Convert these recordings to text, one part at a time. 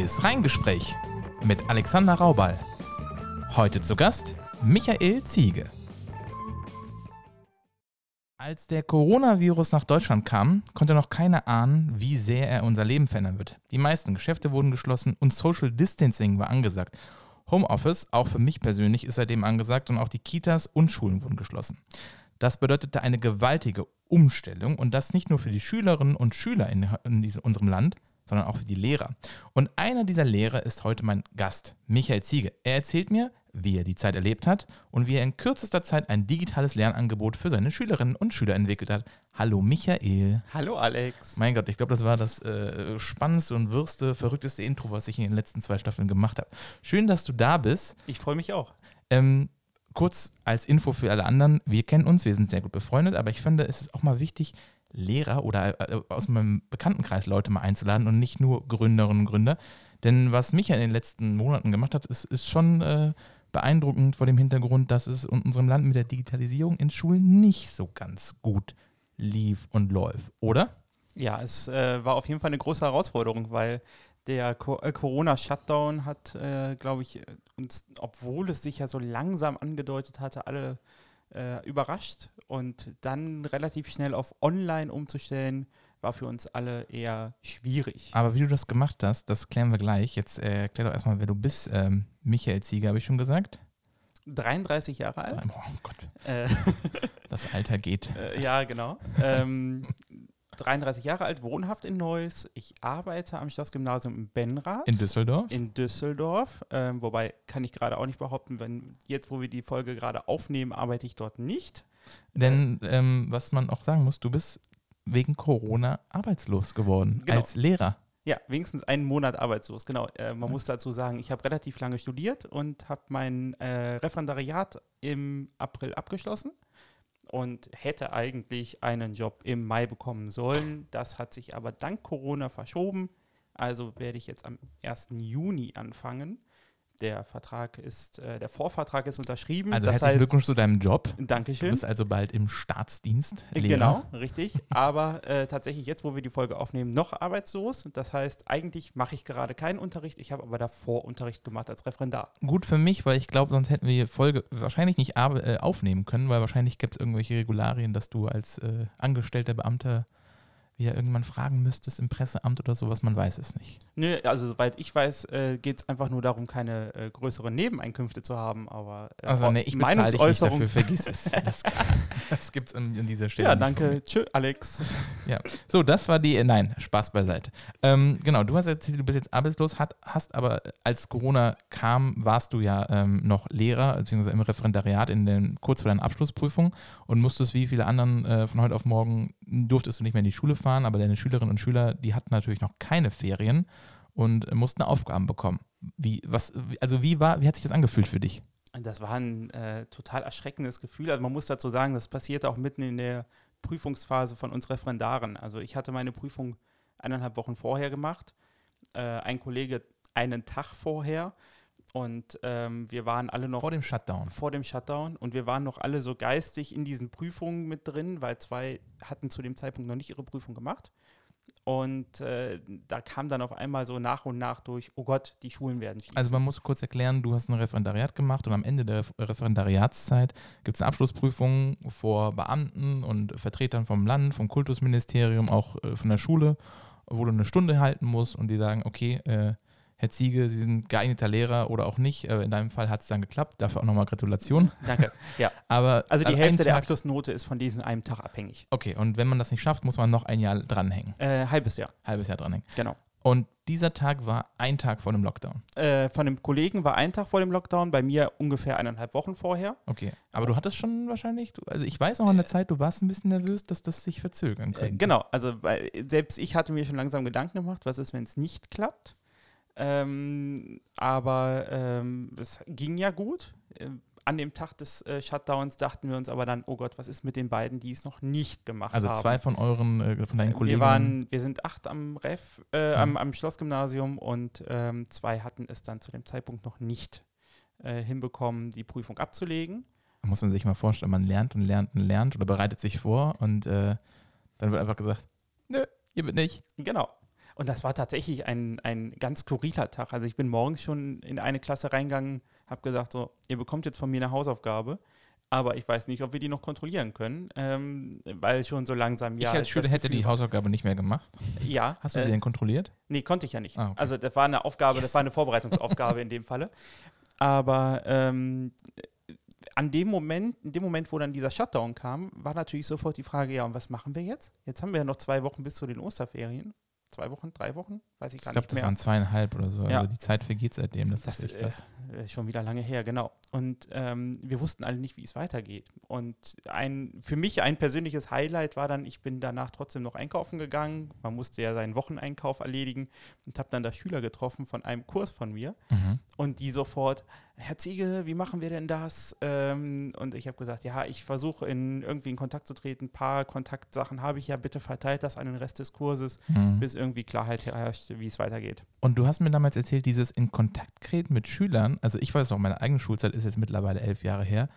wöchentliches Reingespräch mit Alexander Raubal. Heute zu Gast Michael Ziege. Als der Coronavirus nach Deutschland kam, konnte noch keiner ahnen, wie sehr er unser Leben verändern wird. Die meisten Geschäfte wurden geschlossen und Social Distancing war angesagt. Homeoffice, auch für mich persönlich, ist seitdem angesagt und auch die Kitas und Schulen wurden geschlossen. Das bedeutete eine gewaltige Umstellung und das nicht nur für die Schülerinnen und Schüler in, in diesem, unserem Land, sondern auch für die Lehrer. Und einer dieser Lehrer ist heute mein Gast, Michael Ziege. Er erzählt mir, wie er die Zeit erlebt hat und wie er in kürzester Zeit ein digitales Lernangebot für seine Schülerinnen und Schüler entwickelt hat. Hallo Michael. Hallo Alex. Mein Gott, ich glaube, das war das äh, spannendste und wirste, verrückteste Intro, was ich in den letzten zwei Staffeln gemacht habe. Schön, dass du da bist. Ich freue mich auch. Ähm, kurz als Info für alle anderen, wir kennen uns, wir sind sehr gut befreundet, aber ich finde, es ist auch mal wichtig, Lehrer oder äh, aus meinem Bekanntenkreis Leute mal einzuladen und nicht nur Gründerinnen und Gründer. Denn was Micha in den letzten Monaten gemacht hat, ist, ist schon äh, beeindruckend vor dem Hintergrund, dass es in unserem Land mit der Digitalisierung in Schulen nicht so ganz gut lief und läuft, oder? Ja, es äh, war auf jeden Fall eine große Herausforderung, weil der äh, Corona-Shutdown hat, äh, glaube ich, uns, obwohl es sich ja so langsam angedeutet hatte, alle äh, überrascht. Und dann relativ schnell auf Online umzustellen, war für uns alle eher schwierig. Aber wie du das gemacht hast, das klären wir gleich. Jetzt äh, erklär doch erstmal, wer du bist. Ähm, Michael Zieger, habe ich schon gesagt. 33 Jahre alt. Oh Gott. Äh, das Alter geht. Äh, ja, genau. Ähm, 33 Jahre alt, wohnhaft in Neuss. Ich arbeite am Schlossgymnasium in Benrath. In Düsseldorf? In Düsseldorf. Ähm, wobei kann ich gerade auch nicht behaupten, wenn jetzt, wo wir die Folge gerade aufnehmen, arbeite ich dort nicht. Denn ähm, was man auch sagen muss, du bist wegen Corona arbeitslos geworden genau. als Lehrer. Ja, wenigstens einen Monat arbeitslos, genau. Äh, man ja. muss dazu sagen, ich habe relativ lange studiert und habe mein äh, Referendariat im April abgeschlossen und hätte eigentlich einen Job im Mai bekommen sollen. Das hat sich aber dank Corona verschoben. Also werde ich jetzt am 1. Juni anfangen der Vertrag ist, äh, der Vorvertrag ist unterschrieben. Also das herzlichen heißt, Glückwunsch zu deinem Job. Dankeschön. Du bist also bald im Staatsdienst. Lehrer. Genau, richtig. Aber äh, tatsächlich jetzt, wo wir die Folge aufnehmen, noch arbeitslos. Das heißt, eigentlich mache ich gerade keinen Unterricht. Ich habe aber davor Unterricht gemacht als Referendar. Gut für mich, weil ich glaube, sonst hätten wir die Folge wahrscheinlich nicht äh, aufnehmen können, weil wahrscheinlich gibt es irgendwelche Regularien, dass du als äh, angestellter Beamter wieder irgendwann fragen müsstest im Presseamt oder sowas, man weiß es nicht. Nö, also soweit ich weiß, äh, geht es einfach nur darum, keine äh, größeren Nebeneinkünfte zu haben, aber äh, also nee, ich Meinungsäußerung dich nicht dafür, vergiss es. Das, das gibt es an, an, dieser Stelle. Ja, danke. Tschö, Alex. Ja, so, das war die, äh, nein, Spaß beiseite. Ähm, genau, du hast erzählt, du bist jetzt arbeitslos, hat, hast aber, als Corona kam, warst du ja ähm, noch Lehrer, beziehungsweise im Referendariat in den, kurz vor deiner Abschlussprüfung und musstest wie viele anderen äh, von heute auf morgen, durftest du nicht mehr in die Schule fahren fahren, aber deine Schülerinnen und Schüler, die hatten natürlich noch keine Ferien und mussten Aufgaben bekommen. Wie, was, also wie war, wie hat sich das angefühlt für dich? Das war ein äh, total erschreckendes Gefühl. Also man muss dazu sagen, das passierte auch mitten in der Prüfungsphase von uns Referendaren. Also ich hatte meine Prüfung eineinhalb Wochen vorher gemacht, äh, ein Kollege einen Tag vorher und ähm, wir waren alle noch. Vor dem Shutdown. Vor dem Shutdown. Und wir waren noch alle so geistig in diesen Prüfungen mit drin, weil zwei hatten zu dem Zeitpunkt noch nicht ihre Prüfung gemacht. Und äh, da kam dann auf einmal so nach und nach durch, oh Gott, die Schulen werden schließen. Also man muss kurz erklären, du hast ein Referendariat gemacht und am Ende der Referendariatszeit gibt es eine Abschlussprüfung vor Beamten und Vertretern vom Land, vom Kultusministerium, auch äh, von der Schule, wo du eine Stunde halten musst und die sagen, okay, äh, Herr Ziege, Sie sind geeigneter Lehrer oder auch nicht. Äh, in deinem Fall hat es dann geklappt. Dafür auch nochmal Gratulation. Danke. Ja. Aber also die Hälfte der Abschlussnote ist von diesem einen Tag abhängig. Okay, und wenn man das nicht schafft, muss man noch ein Jahr dranhängen. Äh, halbes Jahr. Halbes Jahr dranhängen. Genau. Und dieser Tag war ein Tag vor dem Lockdown. Äh, von dem Kollegen war ein Tag vor dem Lockdown, bei mir ungefähr eineinhalb Wochen vorher. Okay, aber du hattest schon wahrscheinlich, also ich weiß noch in der Zeit, du warst ein bisschen nervös, dass das sich verzögern könnte. Äh, genau, also selbst ich hatte mir schon langsam Gedanken gemacht, was ist, wenn es nicht klappt. Ähm, aber ähm, es ging ja gut. Ähm, an dem Tag des äh, Shutdowns dachten wir uns aber dann, oh Gott, was ist mit den beiden, die es noch nicht gemacht also haben? Also zwei von euren, äh, von deinen Kollegen? Wir waren, wir sind acht am Ref, äh, mhm. am, am, Schlossgymnasium und ähm, zwei hatten es dann zu dem Zeitpunkt noch nicht äh, hinbekommen, die Prüfung abzulegen. Da muss man sich mal vorstellen, man lernt und lernt und lernt oder bereitet sich vor und äh, dann wird einfach gesagt, nö, hier bin ich. Genau. Und das war tatsächlich ein, ein ganz skurriler Tag. Also ich bin morgens schon in eine Klasse reingegangen, habe gesagt, so, ihr bekommt jetzt von mir eine Hausaufgabe, aber ich weiß nicht, ob wir die noch kontrollieren können, ähm, weil schon so langsam, ja. Ich als Schüler hätte die Hausaufgabe nicht mehr gemacht. Ja. Hast du sie äh, denn kontrolliert? Nee, konnte ich ja nicht. Ah, okay. Also das war eine Aufgabe, yes. das war eine Vorbereitungsaufgabe in dem Falle. Aber ähm, an dem Moment, in dem Moment, wo dann dieser Shutdown kam, war natürlich sofort die Frage, ja, und was machen wir jetzt? Jetzt haben wir ja noch zwei Wochen bis zu den Osterferien zwei Wochen, drei Wochen, weiß ich gar ich glaub, nicht mehr. Ich glaube, das waren zweieinhalb oder so. Ja. Also die Zeit vergeht seitdem. Das, das ist echt was. Äh, schon wieder lange her, genau. Und ähm, wir wussten alle nicht, wie es weitergeht. Und ein, für mich ein persönliches Highlight war dann, ich bin danach trotzdem noch einkaufen gegangen. Man musste ja seinen Wocheneinkauf erledigen und habe dann da Schüler getroffen von einem Kurs von mir. Mhm. Und die sofort, Herr Ziege, wie machen wir denn das? Ähm, und ich habe gesagt, ja, ich versuche in irgendwie in Kontakt zu treten. Ein paar Kontaktsachen habe ich ja, bitte verteilt das an den Rest des Kurses, mhm. bis irgendwie Klarheit herrscht, wie es weitergeht. Und du hast mir damals erzählt, dieses in Kontakt treten mit Schülern, also ich weiß noch, meine eigene Schulzeit ist jetzt mittlerweile elf Jahre her.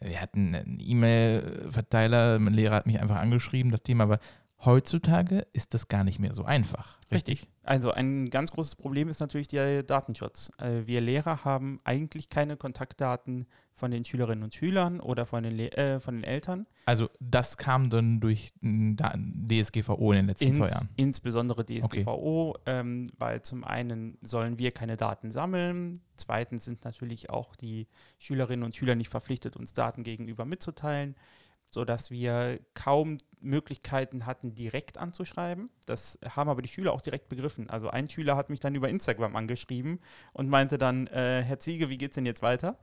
Wir hatten einen E-Mail-Verteiler, mein Lehrer hat mich einfach angeschrieben, das Thema war, heutzutage ist das gar nicht mehr so einfach. Richtig. Also ein ganz großes Problem ist natürlich der Datenschutz. Äh, wir Lehrer haben eigentlich keine Kontaktdaten von den Schülerinnen und Schülern oder von den, äh, von den Eltern. Also das kam dann durch DSGVO in den letzten Ins, zwei Jahren? Insbesondere DSGVO, okay. ähm, weil zum einen sollen wir keine Daten sammeln, zweitens sind natürlich auch die Schülerinnen und Schüler nicht verpflichtet, uns Daten gegenüber mitzuteilen sodass wir kaum Möglichkeiten hatten, direkt anzuschreiben. Das haben aber die Schüler auch direkt begriffen. Also ein Schüler hat mich dann über Instagram angeschrieben und meinte dann, äh, Herr Ziege, wie geht es denn jetzt weiter?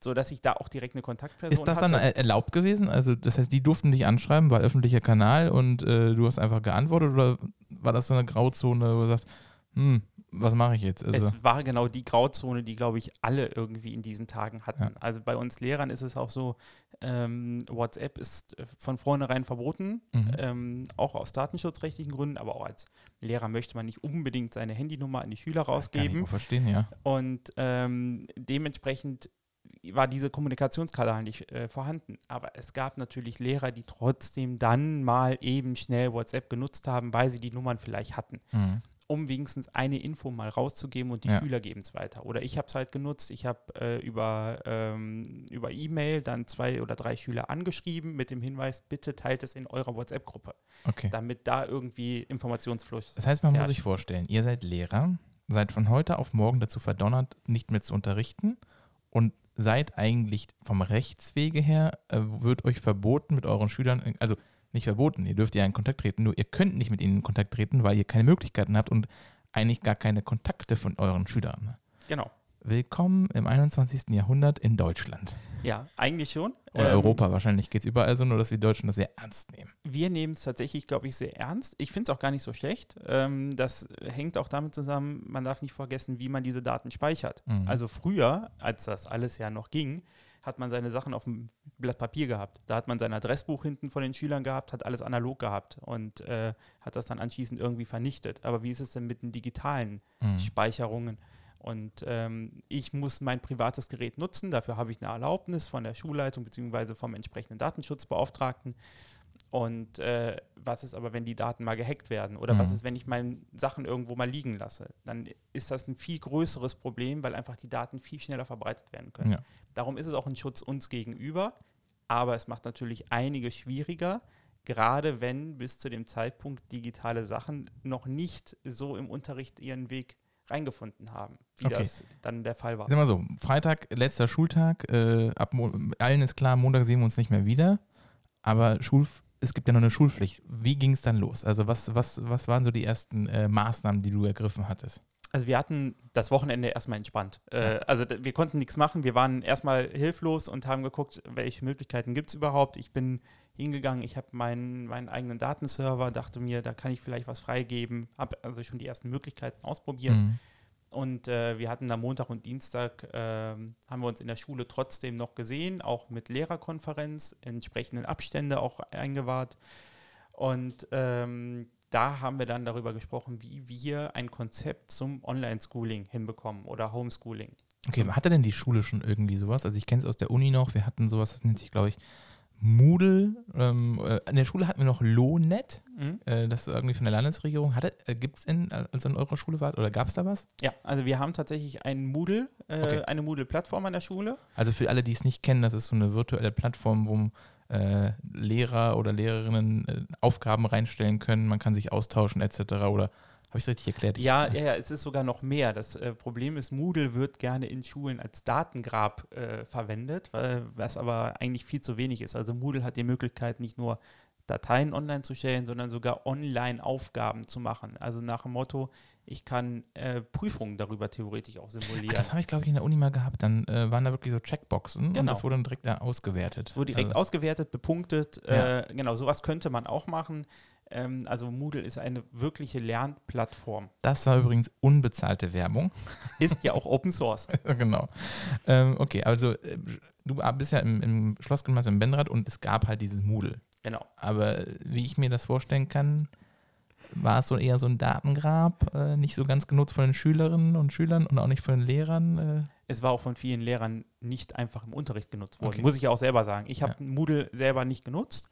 Sodass ich da auch direkt eine Kontaktperson hatte. Ist das hatte. dann erlaubt gewesen? Also das heißt, die durften dich anschreiben, war öffentlicher Kanal und äh, du hast einfach geantwortet oder war das so eine Grauzone, wo du sagst, hm, was mache ich jetzt? Also es war genau die Grauzone, die, glaube ich, alle irgendwie in diesen Tagen hatten. Ja. Also bei uns Lehrern ist es auch so, ähm, WhatsApp ist äh, von vornherein verboten, mhm. ähm, auch aus datenschutzrechtlichen Gründen, aber auch als Lehrer möchte man nicht unbedingt seine Handynummer an die Schüler rausgeben. Kann ich verstehen, ja. Und ähm, dementsprechend war diese Kommunikationskanal nicht äh, vorhanden. Aber es gab natürlich Lehrer, die trotzdem dann mal eben schnell WhatsApp genutzt haben, weil sie die Nummern vielleicht hatten. Mhm um wenigstens eine Info mal rauszugeben und die ja. Schüler geben es weiter. Oder ich habe es halt genutzt, ich habe äh, über, ähm, über E-Mail dann zwei oder drei Schüler angeschrieben mit dem Hinweis, bitte teilt es in eurer WhatsApp-Gruppe, okay. damit da irgendwie Informationsfluss Das heißt, man herrscht. muss sich vorstellen, ihr seid Lehrer, seid von heute auf morgen dazu verdonnert, nicht mehr zu unterrichten und seid eigentlich vom Rechtswege her, äh, wird euch verboten mit euren Schülern, also nicht verboten. Ihr dürft ja in Kontakt treten, nur ihr könnt nicht mit ihnen in Kontakt treten, weil ihr keine Möglichkeiten habt und eigentlich gar keine Kontakte von euren Schülern. Genau. Willkommen im 21. Jahrhundert in Deutschland. Ja, eigentlich schon. Oder ähm, Europa, wahrscheinlich geht es überall so, nur dass wir Deutschen das sehr ernst nehmen. Wir nehmen es tatsächlich, glaube ich, sehr ernst. Ich finde es auch gar nicht so schlecht. Ähm, das hängt auch damit zusammen, man darf nicht vergessen, wie man diese Daten speichert. Mhm. Also früher, als das alles ja noch ging, hat man seine Sachen auf dem Blatt Papier gehabt. Da hat man sein Adressbuch hinten von den Schülern gehabt, hat alles analog gehabt und äh, hat das dann anschließend irgendwie vernichtet. Aber wie ist es denn mit den digitalen mhm. Speicherungen? Und ähm, ich muss mein privates Gerät nutzen. Dafür habe ich eine Erlaubnis von der Schulleitung bzw. vom entsprechenden Datenschutzbeauftragten. Und äh, was ist aber, wenn die Daten mal gehackt werden? Oder mhm. was ist, wenn ich meine Sachen irgendwo mal liegen lasse? Dann ist das ein viel größeres Problem, weil einfach die Daten viel schneller verbreitet werden können. Ja. Darum ist es auch ein Schutz uns gegenüber. Aber es macht natürlich einige schwieriger, gerade wenn bis zu dem Zeitpunkt digitale Sachen noch nicht so im Unterricht ihren Weg reingefunden haben, wie okay. das dann der Fall war. Sag mal so, Freitag, letzter Schultag, äh, ab allen ist klar, Montag sehen wir uns nicht mehr wieder, aber Schul es gibt ja noch eine Schulpflicht. Wie ging es dann los? Also was, was, was waren so die ersten äh, Maßnahmen, die du ergriffen hattest? Also wir hatten das Wochenende erstmal entspannt. Äh, also wir konnten nichts machen. Wir waren erstmal hilflos und haben geguckt, welche Möglichkeiten gibt es überhaupt. Ich bin hingegangen, ich habe meinen, meinen eigenen Datenserver, dachte mir, da kann ich vielleicht was freigeben. Habe also schon die ersten Möglichkeiten ausprobiert. Mhm. Und äh, wir hatten am Montag und Dienstag, äh, haben wir uns in der Schule trotzdem noch gesehen, auch mit Lehrerkonferenz, entsprechenden Abstände auch eingewahrt. Und ähm, da haben wir dann darüber gesprochen, wie wir ein Konzept zum Online-Schooling hinbekommen oder Homeschooling. Okay, hatte denn die Schule schon irgendwie sowas? Also ich kenne es aus der Uni noch, wir hatten sowas, das nennt sich, glaube ich, Moodle. Ähm, äh, in der Schule hatten wir noch Lohnet. Mhm. Äh, das ist irgendwie von der Landesregierung. Hatte, äh, Gibt es, in, als ihr in eurer Schule wart, oder gab es da was? Ja, also wir haben tatsächlich einen Moodle, äh, Okay. eine Moodle-Plattform an der Schule. Also für alle, die es nicht kennen, das ist so eine virtuelle Plattform, wo äh, Lehrer oder Lehrerinnen äh, Aufgaben reinstellen können. Man kann sich austauschen etc. Oder habe ich es richtig erklärt? Ja, ja, ja, es ist sogar noch mehr. Das äh, Problem ist, Moodle wird gerne in Schulen als Datengrab äh, verwendet, weil, was aber eigentlich viel zu wenig ist. Also Moodle hat die Möglichkeit, nicht nur Dateien online zu stellen, sondern sogar online Aufgaben zu machen. Also nach dem Motto, ich kann äh, Prüfungen darüber theoretisch auch Ach, simulieren. das habe ich, glaube ich, in der Uni mal gehabt. Dann äh, waren da wirklich so Checkboxen und Genau. das wurde dann direkt da ausgewertet. Es wurde direkt also, ausgewertet, bepunktet. Ja. Äh, genau, sowas könnte man auch machen. Ähm, also Moodle ist eine wirkliche Lernplattform. Das war übrigens unbezahlte Werbung. Ist ja auch Open Source. genau. Ähm, okay, also äh, du bist ja im, im Schlossgymnasium in Benrath und es gab halt dieses Moodle. Genau. Aber wie ich mir das vorstellen kann, war es so eher so ein Datengrab, äh, nicht so ganz genutzt von den Schülerinnen und Schülern und auch nicht von den Lehrern. Äh. Es war auch von vielen Lehrern nicht einfach im Unterricht genutzt worden. Okay. Muss ich ja auch selber sagen. Ich habe Ja. Moodle selber nicht genutzt.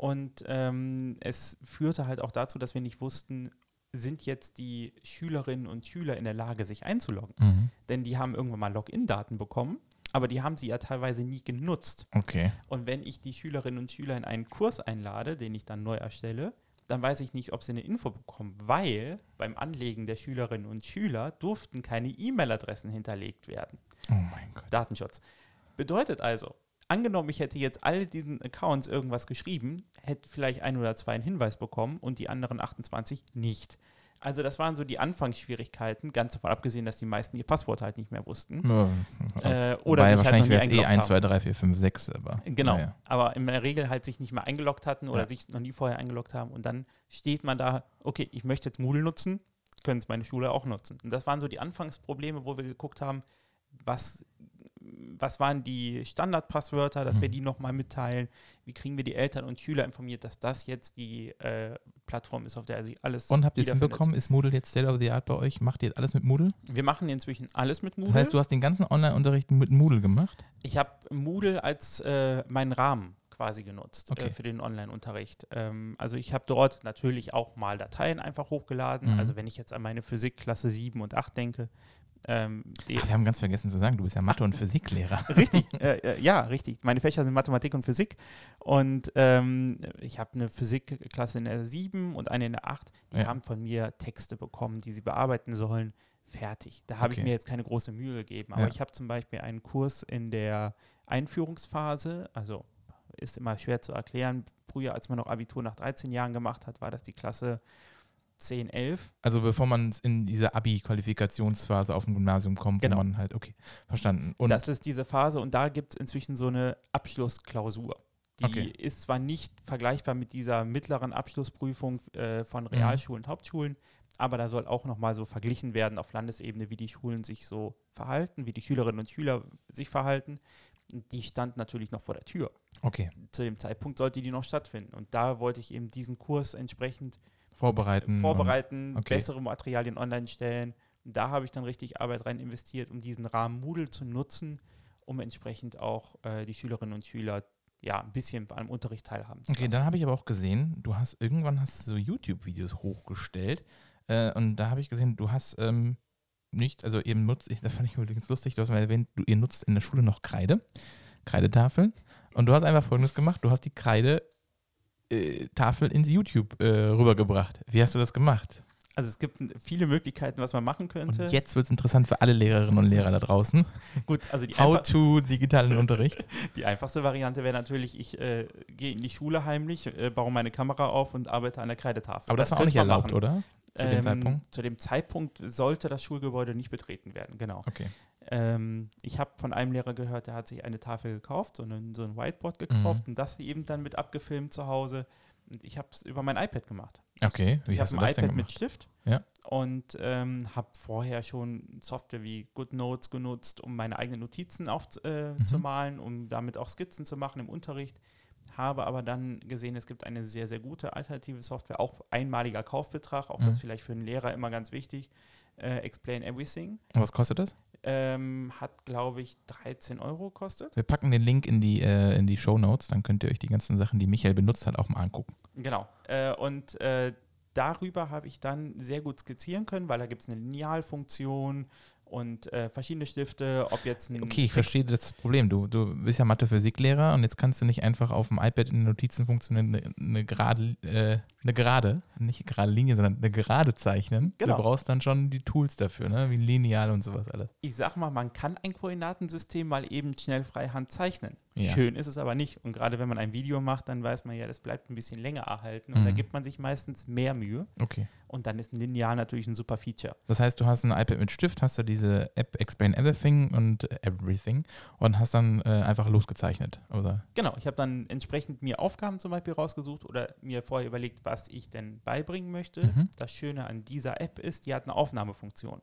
Und ähm, es führte halt auch dazu, dass wir nicht wussten, sind jetzt die Schülerinnen und Schüler in der Lage, sich einzuloggen. Mhm. Denn die haben irgendwann mal Login-Daten bekommen, aber die haben sie ja teilweise nie genutzt. Okay. Und wenn ich die Schülerinnen und Schüler in einen Kurs einlade, den ich dann neu erstelle, dann weiß ich nicht, ob sie eine Info bekommen, weil beim Anlegen der Schülerinnen und Schüler durften keine E-Mail-Adressen hinterlegt werden. Oh mein Gott. Datenschutz. Bedeutet also, angenommen, ich hätte jetzt all diesen Accounts irgendwas geschrieben, hätte vielleicht ein oder zwei einen Hinweis bekommen und die anderen 28 nicht. Also das waren so die Anfangsschwierigkeiten, ganz davon abgesehen, dass die meisten ihr Passwort halt nicht mehr wussten. Oh. Äh, Oder oder sich halt wahrscheinlich nie wäre es eh eingeloggt 1, haben. 2, 3, 4, 5, 6, aber. Genau, naja. aber in der Regel halt sich nicht mehr eingeloggt hatten oder Ja. sich noch nie vorher eingeloggt haben und dann steht man da, okay, ich möchte jetzt Moodle nutzen, können es meine Schule auch nutzen. Und das waren so die Anfangsprobleme, wo wir geguckt haben, was, was waren die Standardpasswörter, dass wir Mhm. die nochmal mitteilen, wie kriegen wir die Eltern und Schüler informiert, dass das jetzt die äh, Plattform ist, auf der sie alles Und habt ihr es hinbekommen? Ist Moodle jetzt State of the Art bei euch? Macht ihr jetzt alles mit Moodle? Wir machen inzwischen alles mit Moodle. Das heißt, du hast den ganzen Online-Unterricht mit Moodle gemacht? Ich habe Moodle als äh, meinen Rahmen quasi genutzt Okay. äh, für den Online-Unterricht. Ähm, also ich habe dort natürlich auch mal Dateien einfach hochgeladen. Mhm. Also wenn ich jetzt an meine Physik Klasse 7 und 8 denke, ähm, Ach, wir haben ganz vergessen zu sagen, du bist ja Mathe- und Physiklehrer. Richtig, äh, äh, ja, richtig. Meine Fächer sind Mathematik und Physik. Und ähm, ich habe eine Physikklasse in der 7 und eine in der 8. Die Ja. haben von mir Texte bekommen, die sie bearbeiten sollen. Fertig. Da habe Okay. ich mir jetzt keine große Mühe gegeben. Aber Ja. ich habe zum Beispiel einen Kurs in der Einführungsphase, also ist immer schwer zu erklären. Früher, als man noch Abitur nach 13 Jahren gemacht hat, war das die Klasse 10, 11. Also bevor man in diese Abi-Qualifikationsphase auf dem Gymnasium kommt, Genau. wo man halt, okay, verstanden. Und das ist diese Phase und da gibt es inzwischen so eine Abschlussklausur. Die Okay. ist zwar nicht vergleichbar mit dieser mittleren Abschlussprüfung äh, von Mhm. Realschulen und Hauptschulen, aber da soll auch nochmal so verglichen werden auf Landesebene, wie die Schulen sich so verhalten, wie die Schülerinnen und Schüler sich verhalten. Die stand natürlich noch vor der Tür. okay, Zu dem Zeitpunkt sollte die noch stattfinden. Und da wollte ich eben diesen Kurs entsprechend vorbereiten. vorbereiten, okay. bessere Materialien online stellen. Und da habe ich dann richtig Arbeit rein investiert, um diesen Rahmen Moodle zu nutzen, um entsprechend auch äh, die Schülerinnen und Schüler ja ein bisschen am Unterricht teilhaben zu Okay, lassen. dann habe ich aber auch gesehen, du hast irgendwann hast du so YouTube-Videos hochgestellt äh, und da habe ich gesehen, du hast ähm, nicht, also eben nutzt, ich, das fand ich übrigens lustig, du hast mal erwähnt, du, ihr nutzt in der Schule noch Kreide, Kreidetafeln und du hast einfach folgendes gemacht, du hast die Kreide Tafel ins YouTube äh, rübergebracht. Wie hast du das gemacht? Also es gibt viele Möglichkeiten, was man machen könnte. Und jetzt wird es interessant für alle Lehrerinnen und Lehrer da draußen. Gut, also die, How to digitalen Unterricht. die einfachste Variante wäre natürlich, ich äh, gehe in die Schule heimlich, äh, baue meine Kamera auf und arbeite an der Kreidetafel. Aber das, war auch nicht erlaubt, machen. oder? Zu dem Ähm, Zeitpunkt? Zu dem Zeitpunkt sollte das Schulgebäude nicht betreten werden, genau. Okay. Ähm, ich habe von einem Lehrer gehört, der hat sich eine Tafel gekauft, so, einen, so ein Whiteboard Mhm. gekauft und das eben dann mit abgefilmt zu Hause. Und ich habe es über mein iPad gemacht. Okay, wie ich hast habe du ein das denn iPad mit gemacht? Stift Ja. und ähm, habe vorher schon Software wie GoodNotes genutzt, um meine eigenen Notizen aufzumalen, äh, Mhm. um damit auch Skizzen zu machen im Unterricht. Habe aber dann gesehen, es gibt eine sehr, sehr gute alternative Software, auch einmaliger Kaufbetrag, auch das Mhm. vielleicht für einen Lehrer immer ganz wichtig. Äh, Explain Everything. Und was kostet das? Ähm, hat, glaube ich, 13 Euro gekostet. Wir packen den Link in die, äh, in die Show Notes, dann könnt ihr euch die ganzen Sachen, die Michael benutzt hat, auch mal angucken. Genau. Äh, und äh, darüber habe ich dann sehr gut skizzieren können, weil da gibt es eine Linealfunktion und äh, verschiedene Stifte, ob jetzt ein Okay, ich verstehe das Problem. Du, du bist ja Mathe-Physiklehrer und jetzt kannst du nicht einfach auf dem iPad in den Notizenfunktion eine, eine gerade, äh, eine gerade, nicht gerade Linie, sondern eine gerade zeichnen. Genau. Du brauchst dann schon die Tools dafür, ne? wie Lineal und sowas alles. ich sag mal, man kann ein Koordinatensystem mal eben schnell freihand zeichnen. Ja. Schön ist es aber nicht. Und gerade wenn man ein Video macht, dann weiß man ja, das bleibt ein bisschen länger erhalten. Und da Mhm. gibt man sich meistens mehr Mühe. Okay. Und dann ist ein Lineal natürlich ein super Feature. Das heißt, du hast ein iPad mit Stift, hast du diese App Explain Everything und Everything und hast dann äh, einfach losgezeichnet, oder? Genau, ich habe dann entsprechend mir Aufgaben zum Beispiel rausgesucht oder mir vorher überlegt, was ich denn beibringen möchte. Mhm. Das Schöne an dieser App ist, die hat eine Aufnahmefunktion.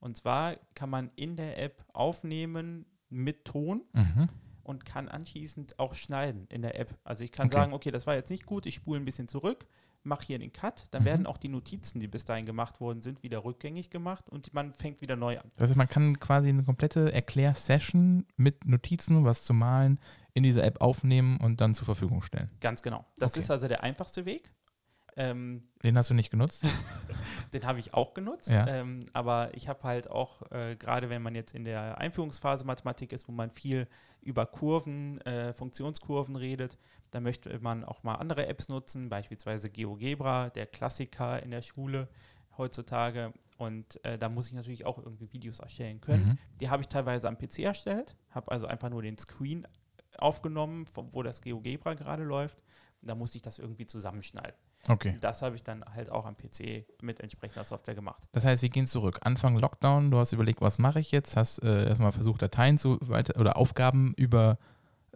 Und zwar kann man in der App aufnehmen mit Ton Mhm. Und kann anschließend auch schneiden in der App. Also ich kann Okay. sagen, okay, das war jetzt nicht gut, ich spule ein bisschen zurück, mache hier den Cut, dann Mhm. werden auch die Notizen, die bis dahin gemacht worden sind, wieder rückgängig gemacht und man fängt wieder neu an. Das heißt, man kann quasi eine komplette Erklärsession mit Notizen, was zu malen, in dieser App aufnehmen und dann zur Verfügung stellen. Ganz genau. Das Okay. ist also der einfachste Weg. Ähm, Den hast du nicht genutzt? Den habe ich auch genutzt, Ja. ähm, aber ich habe halt auch, äh, gerade wenn man jetzt in der Einführungsphase Mathematik ist, wo man viel über Kurven, äh, Funktionskurven redet, da möchte man auch mal andere Apps nutzen, beispielsweise GeoGebra, der Klassiker in der Schule heutzutage. Und äh, da muss ich natürlich auch irgendwie Videos erstellen können. Mhm. Die habe ich teilweise am PC erstellt, habe also einfach nur den Screen aufgenommen, von, wo das GeoGebra gerade läuft. Da musste ich das irgendwie zusammenschneiden. Okay. Das habe ich dann halt auch am PC mit entsprechender Software gemacht. Das heißt, wir gehen zurück. Anfang Lockdown, du hast überlegt, was mache ich jetzt? Hast äh, erstmal versucht, Dateien zu weiter oder Aufgaben über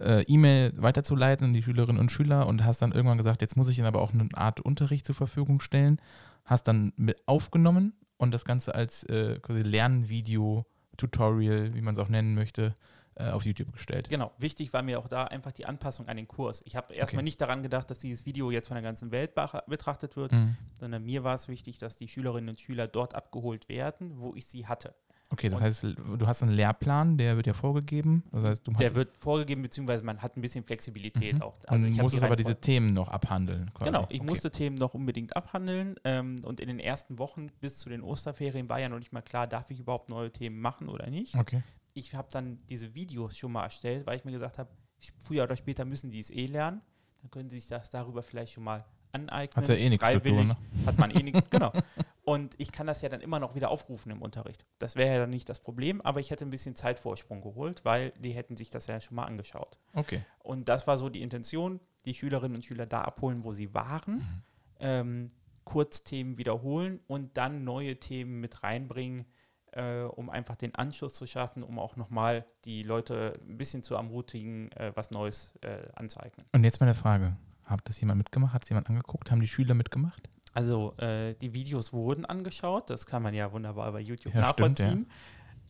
äh, E-Mail weiterzuleiten an die Schülerinnen und Schüler und hast dann irgendwann gesagt, jetzt muss ich ihnen aber auch eine Art Unterricht zur Verfügung stellen. Hast dann mit aufgenommen und das Ganze als äh, quasi Lernvideo, Tutorial, wie man es auch nennen möchte, äh, auf YouTube gestellt. Genau, wichtig war mir auch da einfach die Anpassung an den Kurs. Ich habe erstmal Okay. nicht daran gedacht, dass dieses Video jetzt von der ganzen Welt betrachtet wird, Mhm. sondern mir war es wichtig, dass die Schülerinnen und Schüler dort abgeholt werden, wo ich sie hatte. Okay, das Und- heißt, du hast einen Lehrplan, der wird ja vorgegeben. Das heißt, du Der wird vorgegeben, beziehungsweise man hat ein bisschen Flexibilität Mhm. auch. und ich musstest die aber diese Themen noch abhandeln. Quasi. Genau, ich Okay. musste Themen noch unbedingt abhandeln ähm, und in den ersten Wochen bis zu den Osterferien war ja noch nicht mal klar, darf ich überhaupt neue Themen machen oder nicht. Okay. Ich habe dann diese Videos schon mal erstellt, weil ich mir gesagt habe, früher oder später müssen sie es eh lernen. Dann können sie sich das darüber vielleicht schon mal aneignen. Hat ja eh nichts zu tun, Freiwillig ne? Hat man eh nichts, genau. Und ich kann das ja dann immer noch wieder aufrufen im Unterricht. Das wäre ja dann nicht das Problem, aber ich hätte ein bisschen Zeitvorsprung geholt, weil die hätten sich das ja schon mal angeschaut. Okay. Und das war so die Intention, die Schülerinnen und Schüler da abholen, wo sie waren, Mhm. ähm, Kurzthemen wiederholen und dann neue Themen mit reinbringen, äh, um einfach den Anschluss zu schaffen, um auch nochmal die Leute ein bisschen zu ermutigen, äh, was Neues äh, anzueignen. Und jetzt meine Frage. Hat das jemand mitgemacht? Hat es jemand angeguckt? Haben die Schüler mitgemacht? Also äh, die Videos wurden angeschaut, das kann man ja wunderbar bei YouTube Ja, stimmt, nachvollziehen.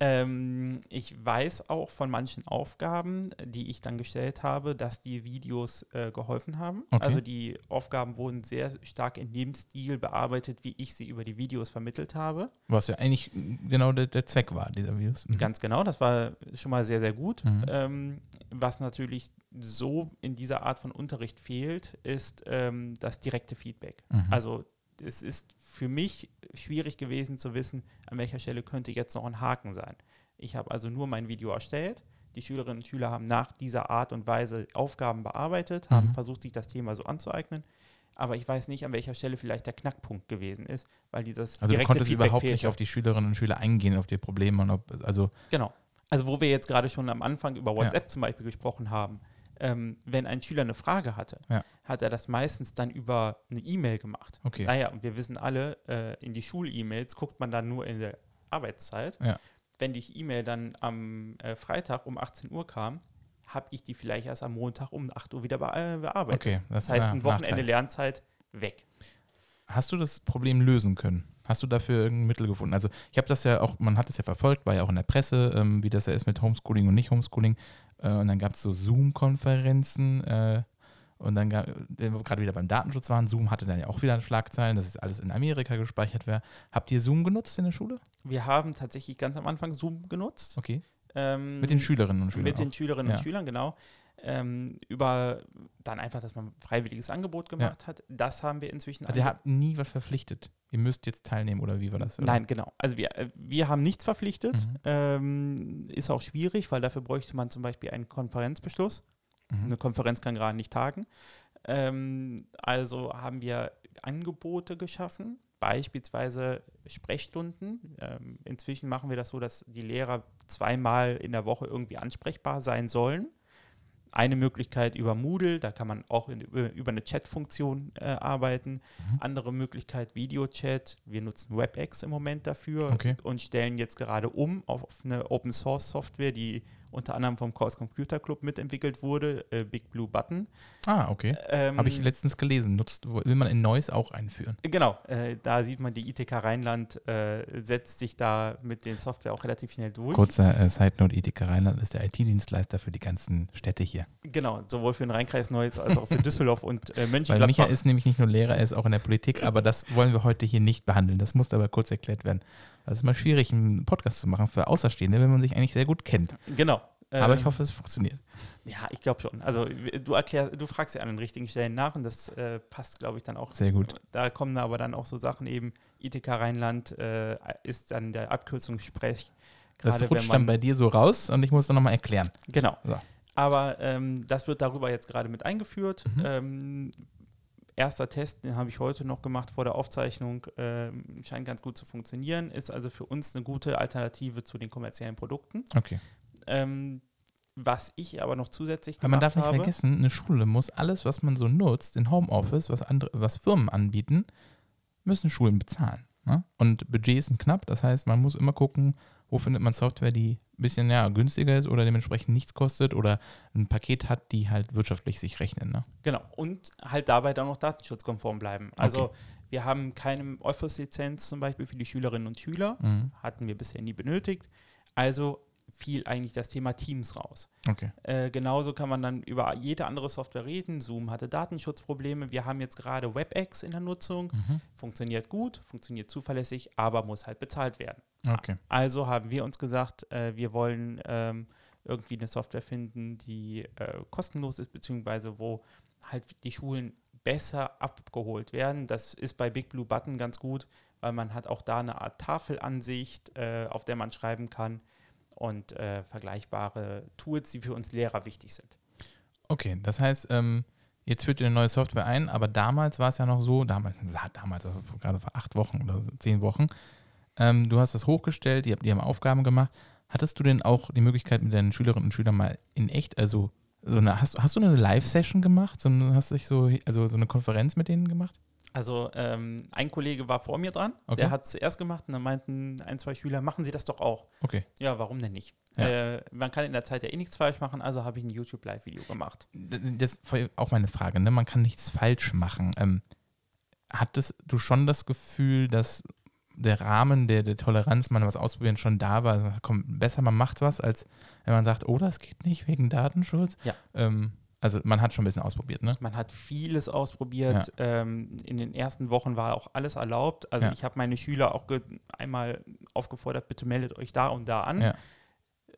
Ähm, ich weiß auch von manchen Aufgaben, die ich dann gestellt habe, dass die Videos äh, geholfen haben. Okay. Also die Aufgaben wurden sehr stark in dem Stil bearbeitet, wie ich sie über die Videos vermittelt habe. Was ja eigentlich genau der, der Zweck war dieser Videos. Mhm. Ganz genau, das war schon mal sehr, sehr gut. Mhm. Ähm, was natürlich so in dieser Art von Unterricht fehlt, ist ähm, das direkte Feedback. Mhm. Also es ist für mich schwierig gewesen zu wissen, an welcher Stelle könnte jetzt noch ein Haken sein. Ich habe also nur mein Video erstellt. Die Schülerinnen und Schüler haben nach dieser Art und Weise Aufgaben bearbeitet, haben Mhm. versucht, sich das Thema so anzueignen. Aber ich weiß nicht, an welcher Stelle vielleicht der Knackpunkt gewesen ist, weil dieses Also du konntest Feedback überhaupt nicht auf die Schülerinnen und Schüler eingehen, auf die Probleme und ob, also Genau. Also wo wir jetzt gerade schon am Anfang über WhatsApp zum Beispiel gesprochen haben, ähm, wenn ein Schüler eine Frage hatte, Ja. hat er das meistens dann über eine E-Mail gemacht. Okay. Naja, und wir wissen alle, äh, in die Schul-E-Mails guckt man dann nur in der Arbeitszeit. Ja. Wenn die E-Mail dann am äh, Freitag um 18 Uhr kam, habe ich die vielleicht erst am Montag um 8 Uhr wieder äh, bearbeitet. okay. Das heißt, war ein Wochenende Nachteil. Lernzeit weg. Hast du das Problem lösen können? Hast du dafür irgendein Mittel gefunden? Also ich habe das ja auch, man hat es ja verfolgt, war ja auch in der Presse, ähm, wie das ja ist mit Homeschooling und nicht Homeschooling. Äh, und dann gab es so Zoom-Konferenzen. Äh, Und dann, ga- wenn wir gerade wieder beim Datenschutz waren, Zoom hatte dann ja auch wieder Schlagzeilen, dass es alles in Amerika gespeichert wäre. Habt ihr Zoom genutzt in der Schule? Wir haben tatsächlich ganz am Anfang Zoom genutzt. Okay. Ähm, Mit den Schülerinnen und Schülern. Mit den auch. Schülerinnen Ja. und Schülern, genau. Ähm, über dann einfach, dass man ein freiwilliges Angebot gemacht hat. Das haben wir inzwischen. Also ihr habt nie was verpflichtet. Ihr müsst jetzt teilnehmen oder wie war das? Oder? Nein, genau. Also wir, äh, wir haben nichts verpflichtet. Mhm. Ähm, ist auch schwierig, weil dafür bräuchte man zum Beispiel einen Konferenzbeschluss. Mhm. Eine Konferenz kann gerade nicht tagen. Ähm, also haben wir Angebote geschaffen, beispielsweise Sprechstunden. Ähm, inzwischen machen wir das so, dass die Lehrer zweimal in der Woche irgendwie ansprechbar sein sollen. Eine Möglichkeit über Moodle, da kann man auch in, über, eine Chat-Funktion äh, arbeiten. Mhm. Andere Möglichkeit Videochat. Wir nutzen WebEx im Moment dafür Okay. und stellen jetzt gerade um auf eine Open Source Software, die unter anderem vom Chaos Computer Club mitentwickelt wurde, äh, Big Blue Button. Ah, okay. Ähm, Habe ich letztens gelesen. Nutzt, will man in Neuss auch einführen. Genau, äh, da sieht man, die ITK Rheinland äh, setzt sich da mit den Software auch relativ schnell durch. Kurzer äh, Side Note: ITK Rheinland ist der IT-Dienstleister für die ganzen Städte hier. Genau, sowohl für den Rheinkreis Neuss als auch für Düsseldorf und äh, Weil Mönchengladbach. Micha ist nämlich nicht nur Lehrer, er ist auch in der Politik, aber das wollen wir heute hier nicht behandeln. Das muss aber kurz erklärt werden. Das ist mal schwierig, einen Podcast zu machen für Außerstehende, wenn man sich eigentlich sehr gut kennt. Genau. Aber ähm, ich hoffe, es funktioniert. Ja, ich glaube schon. Also du erklärst, du fragst ja an den richtigen Stellen nach und das äh, passt, glaube ich, dann auch. Sehr gut. Da kommen aber dann auch so Sachen eben, ITK Rheinland äh, ist dann der Abkürzungssprech. Das gerade rutscht dann bei dir so raus und ich muss dann nochmal erklären. Genau. So. Aber ähm, das wird darüber jetzt gerade mit eingeführt. Mhm. Ähm, erster Test, den habe ich heute noch gemacht vor der Aufzeichnung, ähm, scheint ganz gut zu funktionieren, ist also für uns eine gute Alternative zu den kommerziellen Produkten. Okay. Ähm, was ich aber noch zusätzlich man gemacht darf nicht habe, vergessen, eine Schule muss alles, was man so nutzt, in Homeoffice, was, andere, was Firmen anbieten, müssen Schulen bezahlen. Ne? Und Budgets sind knapp, das heißt, man muss immer gucken, wo findet man Software, die ein bisschen ja, günstiger ist oder dementsprechend nichts kostet oder ein Paket hat, die halt wirtschaftlich sich rechnen. Ne? Genau, und halt dabei dann noch datenschutzkonform bleiben. Also Okay. wir haben keine Office-Lizenz zum Beispiel für die Schülerinnen und Schüler, Mhm. hatten wir bisher nie benötigt. Also fiel eigentlich das Thema Teams raus. Okay. Äh, genauso kann man dann über jede andere Software reden. Zoom hatte Datenschutzprobleme. Wir haben jetzt gerade WebEx in der Nutzung. Mhm. Funktioniert gut, funktioniert zuverlässig, aber muss halt bezahlt werden. Okay. Also haben wir uns gesagt, äh, wir wollen ähm, irgendwie eine Software finden, die äh, kostenlos ist, beziehungsweise wo halt die Schulen besser abgeholt werden. Das ist bei Big Blue Button ganz gut, weil man hat auch da eine Art Tafelansicht, äh, auf der man schreiben kann und äh, vergleichbare Tools, die für uns Lehrer wichtig sind. Okay, das heißt, ähm, jetzt führt ihr eine neue Software ein, aber damals war es ja noch so, damals, damals also gerade vor acht Wochen oder zehn Wochen, ähm, du hast das hochgestellt, die, die haben Aufgaben gemacht. Hattest du denn auch die Möglichkeit mit deinen Schülerinnen und Schülern mal in echt, also so eine, hast, hast du eine Live-Session gemacht? So hast du so, also so eine Konferenz mit denen gemacht? Also ähm, ein Kollege war vor mir dran, Okay. der hat es zuerst gemacht und dann meinten ein, zwei Schüler, machen Sie das doch auch. Okay. Ja, warum denn nicht? Ja. Äh, man kann in der Zeit ja eh nichts falsch machen, also habe ich ein YouTube-Live-Video gemacht. Das ist auch meine Frage, ne? Man kann nichts falsch machen. Ähm, hattest du schon das Gefühl, dass der Rahmen der, der Toleranz, man was ausprobieren, schon da war? Also, komm, besser man macht was, als wenn man sagt, oh, das geht nicht wegen Datenschutz. Ja. Ähm, also man hat schon ein bisschen ausprobiert, ne? Man hat vieles ausprobiert. Ähm, in den ersten Wochen war auch alles erlaubt. Also Ja. ich habe meine Schüler auch einmal aufgefordert, bitte meldet euch da und da an. Ja.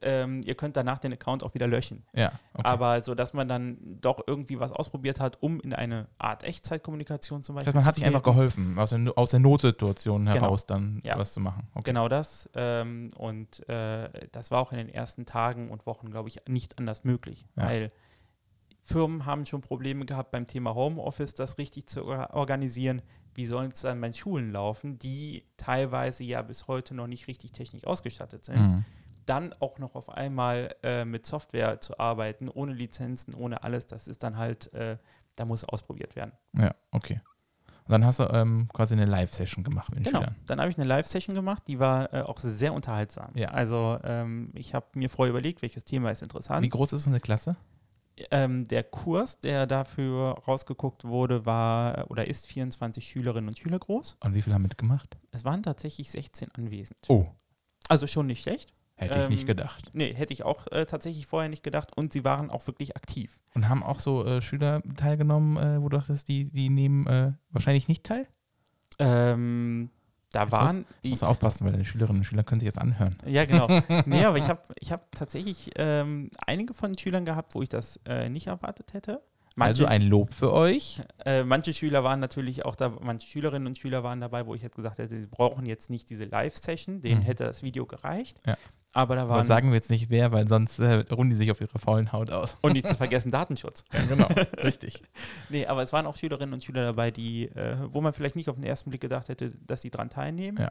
Ähm, ihr könnt danach den Account auch wieder löschen. Ja, okay. Aber so, dass man dann doch irgendwie was ausprobiert hat, um in eine Art Echtzeitkommunikation zum das Beispiel heißt, man hat sich einfach geholfen, aus der, aus der Notsituation Genau. heraus dann Ja. was zu machen. Okay. Genau das. Ähm, und äh, das war auch in den ersten Tagen und Wochen, glaube ich, nicht anders möglich. Ja. Weil Firmen haben schon Probleme gehabt beim Thema Homeoffice, das richtig zu or- organisieren. Wie sollen es dann bei Schulen laufen, die teilweise ja bis heute noch nicht richtig technisch ausgestattet sind? Mhm. Dann auch noch auf einmal äh, mit Software zu arbeiten, ohne Lizenzen, ohne alles, das ist dann halt, äh, da muss ausprobiert werden. Ja, okay. Und dann hast du ähm, quasi eine Live-Session gemacht mit den Genau. Schülern. Dann habe ich eine Live-Session gemacht, die war äh, auch sehr unterhaltsam. Ja. Also ähm, ich habe mir vorher überlegt, welches Thema ist interessant. Wie groß ist so eine Klasse? Ähm, der Kurs, der dafür rausgeguckt wurde, war oder ist 24 Schülerinnen und Schüler groß. Und wie viele haben mitgemacht? Es waren tatsächlich 16 anwesend. Oh. Also schon nicht schlecht. Hätte ich nicht Ähm, gedacht. Nee, hätte ich auch äh, tatsächlich vorher nicht gedacht. Und sie waren auch wirklich aktiv. Und haben auch so äh, Schüler teilgenommen, äh, wo du dachtest, die, die nehmen äh, wahrscheinlich nicht teil? Ähm, da Jetzt waren Ich die. muss aufpassen, weil deine Schülerinnen und Schüler können sich jetzt anhören. Ja, genau. nee, aber ich habe ich hab tatsächlich ähm, einige von den Schülern gehabt, wo ich das äh, nicht erwartet hätte. also ein Lob für euch. Äh, manche Schüler waren natürlich auch da, manche Schülerinnen und Schüler waren dabei, wo ich jetzt gesagt hätte, sie brauchen jetzt nicht diese Live-Session, denen Mhm. hätte das Video gereicht. Ja. Aber da Aber waren, sagen wir jetzt nicht wer, weil sonst äh, ruhen die sich auf ihre faulen Haut aus. und nicht zu vergessen, Datenschutz. Ja, genau. Richtig. Nee, aber es waren auch Schülerinnen und Schüler dabei, die, äh, wo man vielleicht nicht auf den ersten Blick gedacht hätte, dass sie daran teilnehmen, Ja.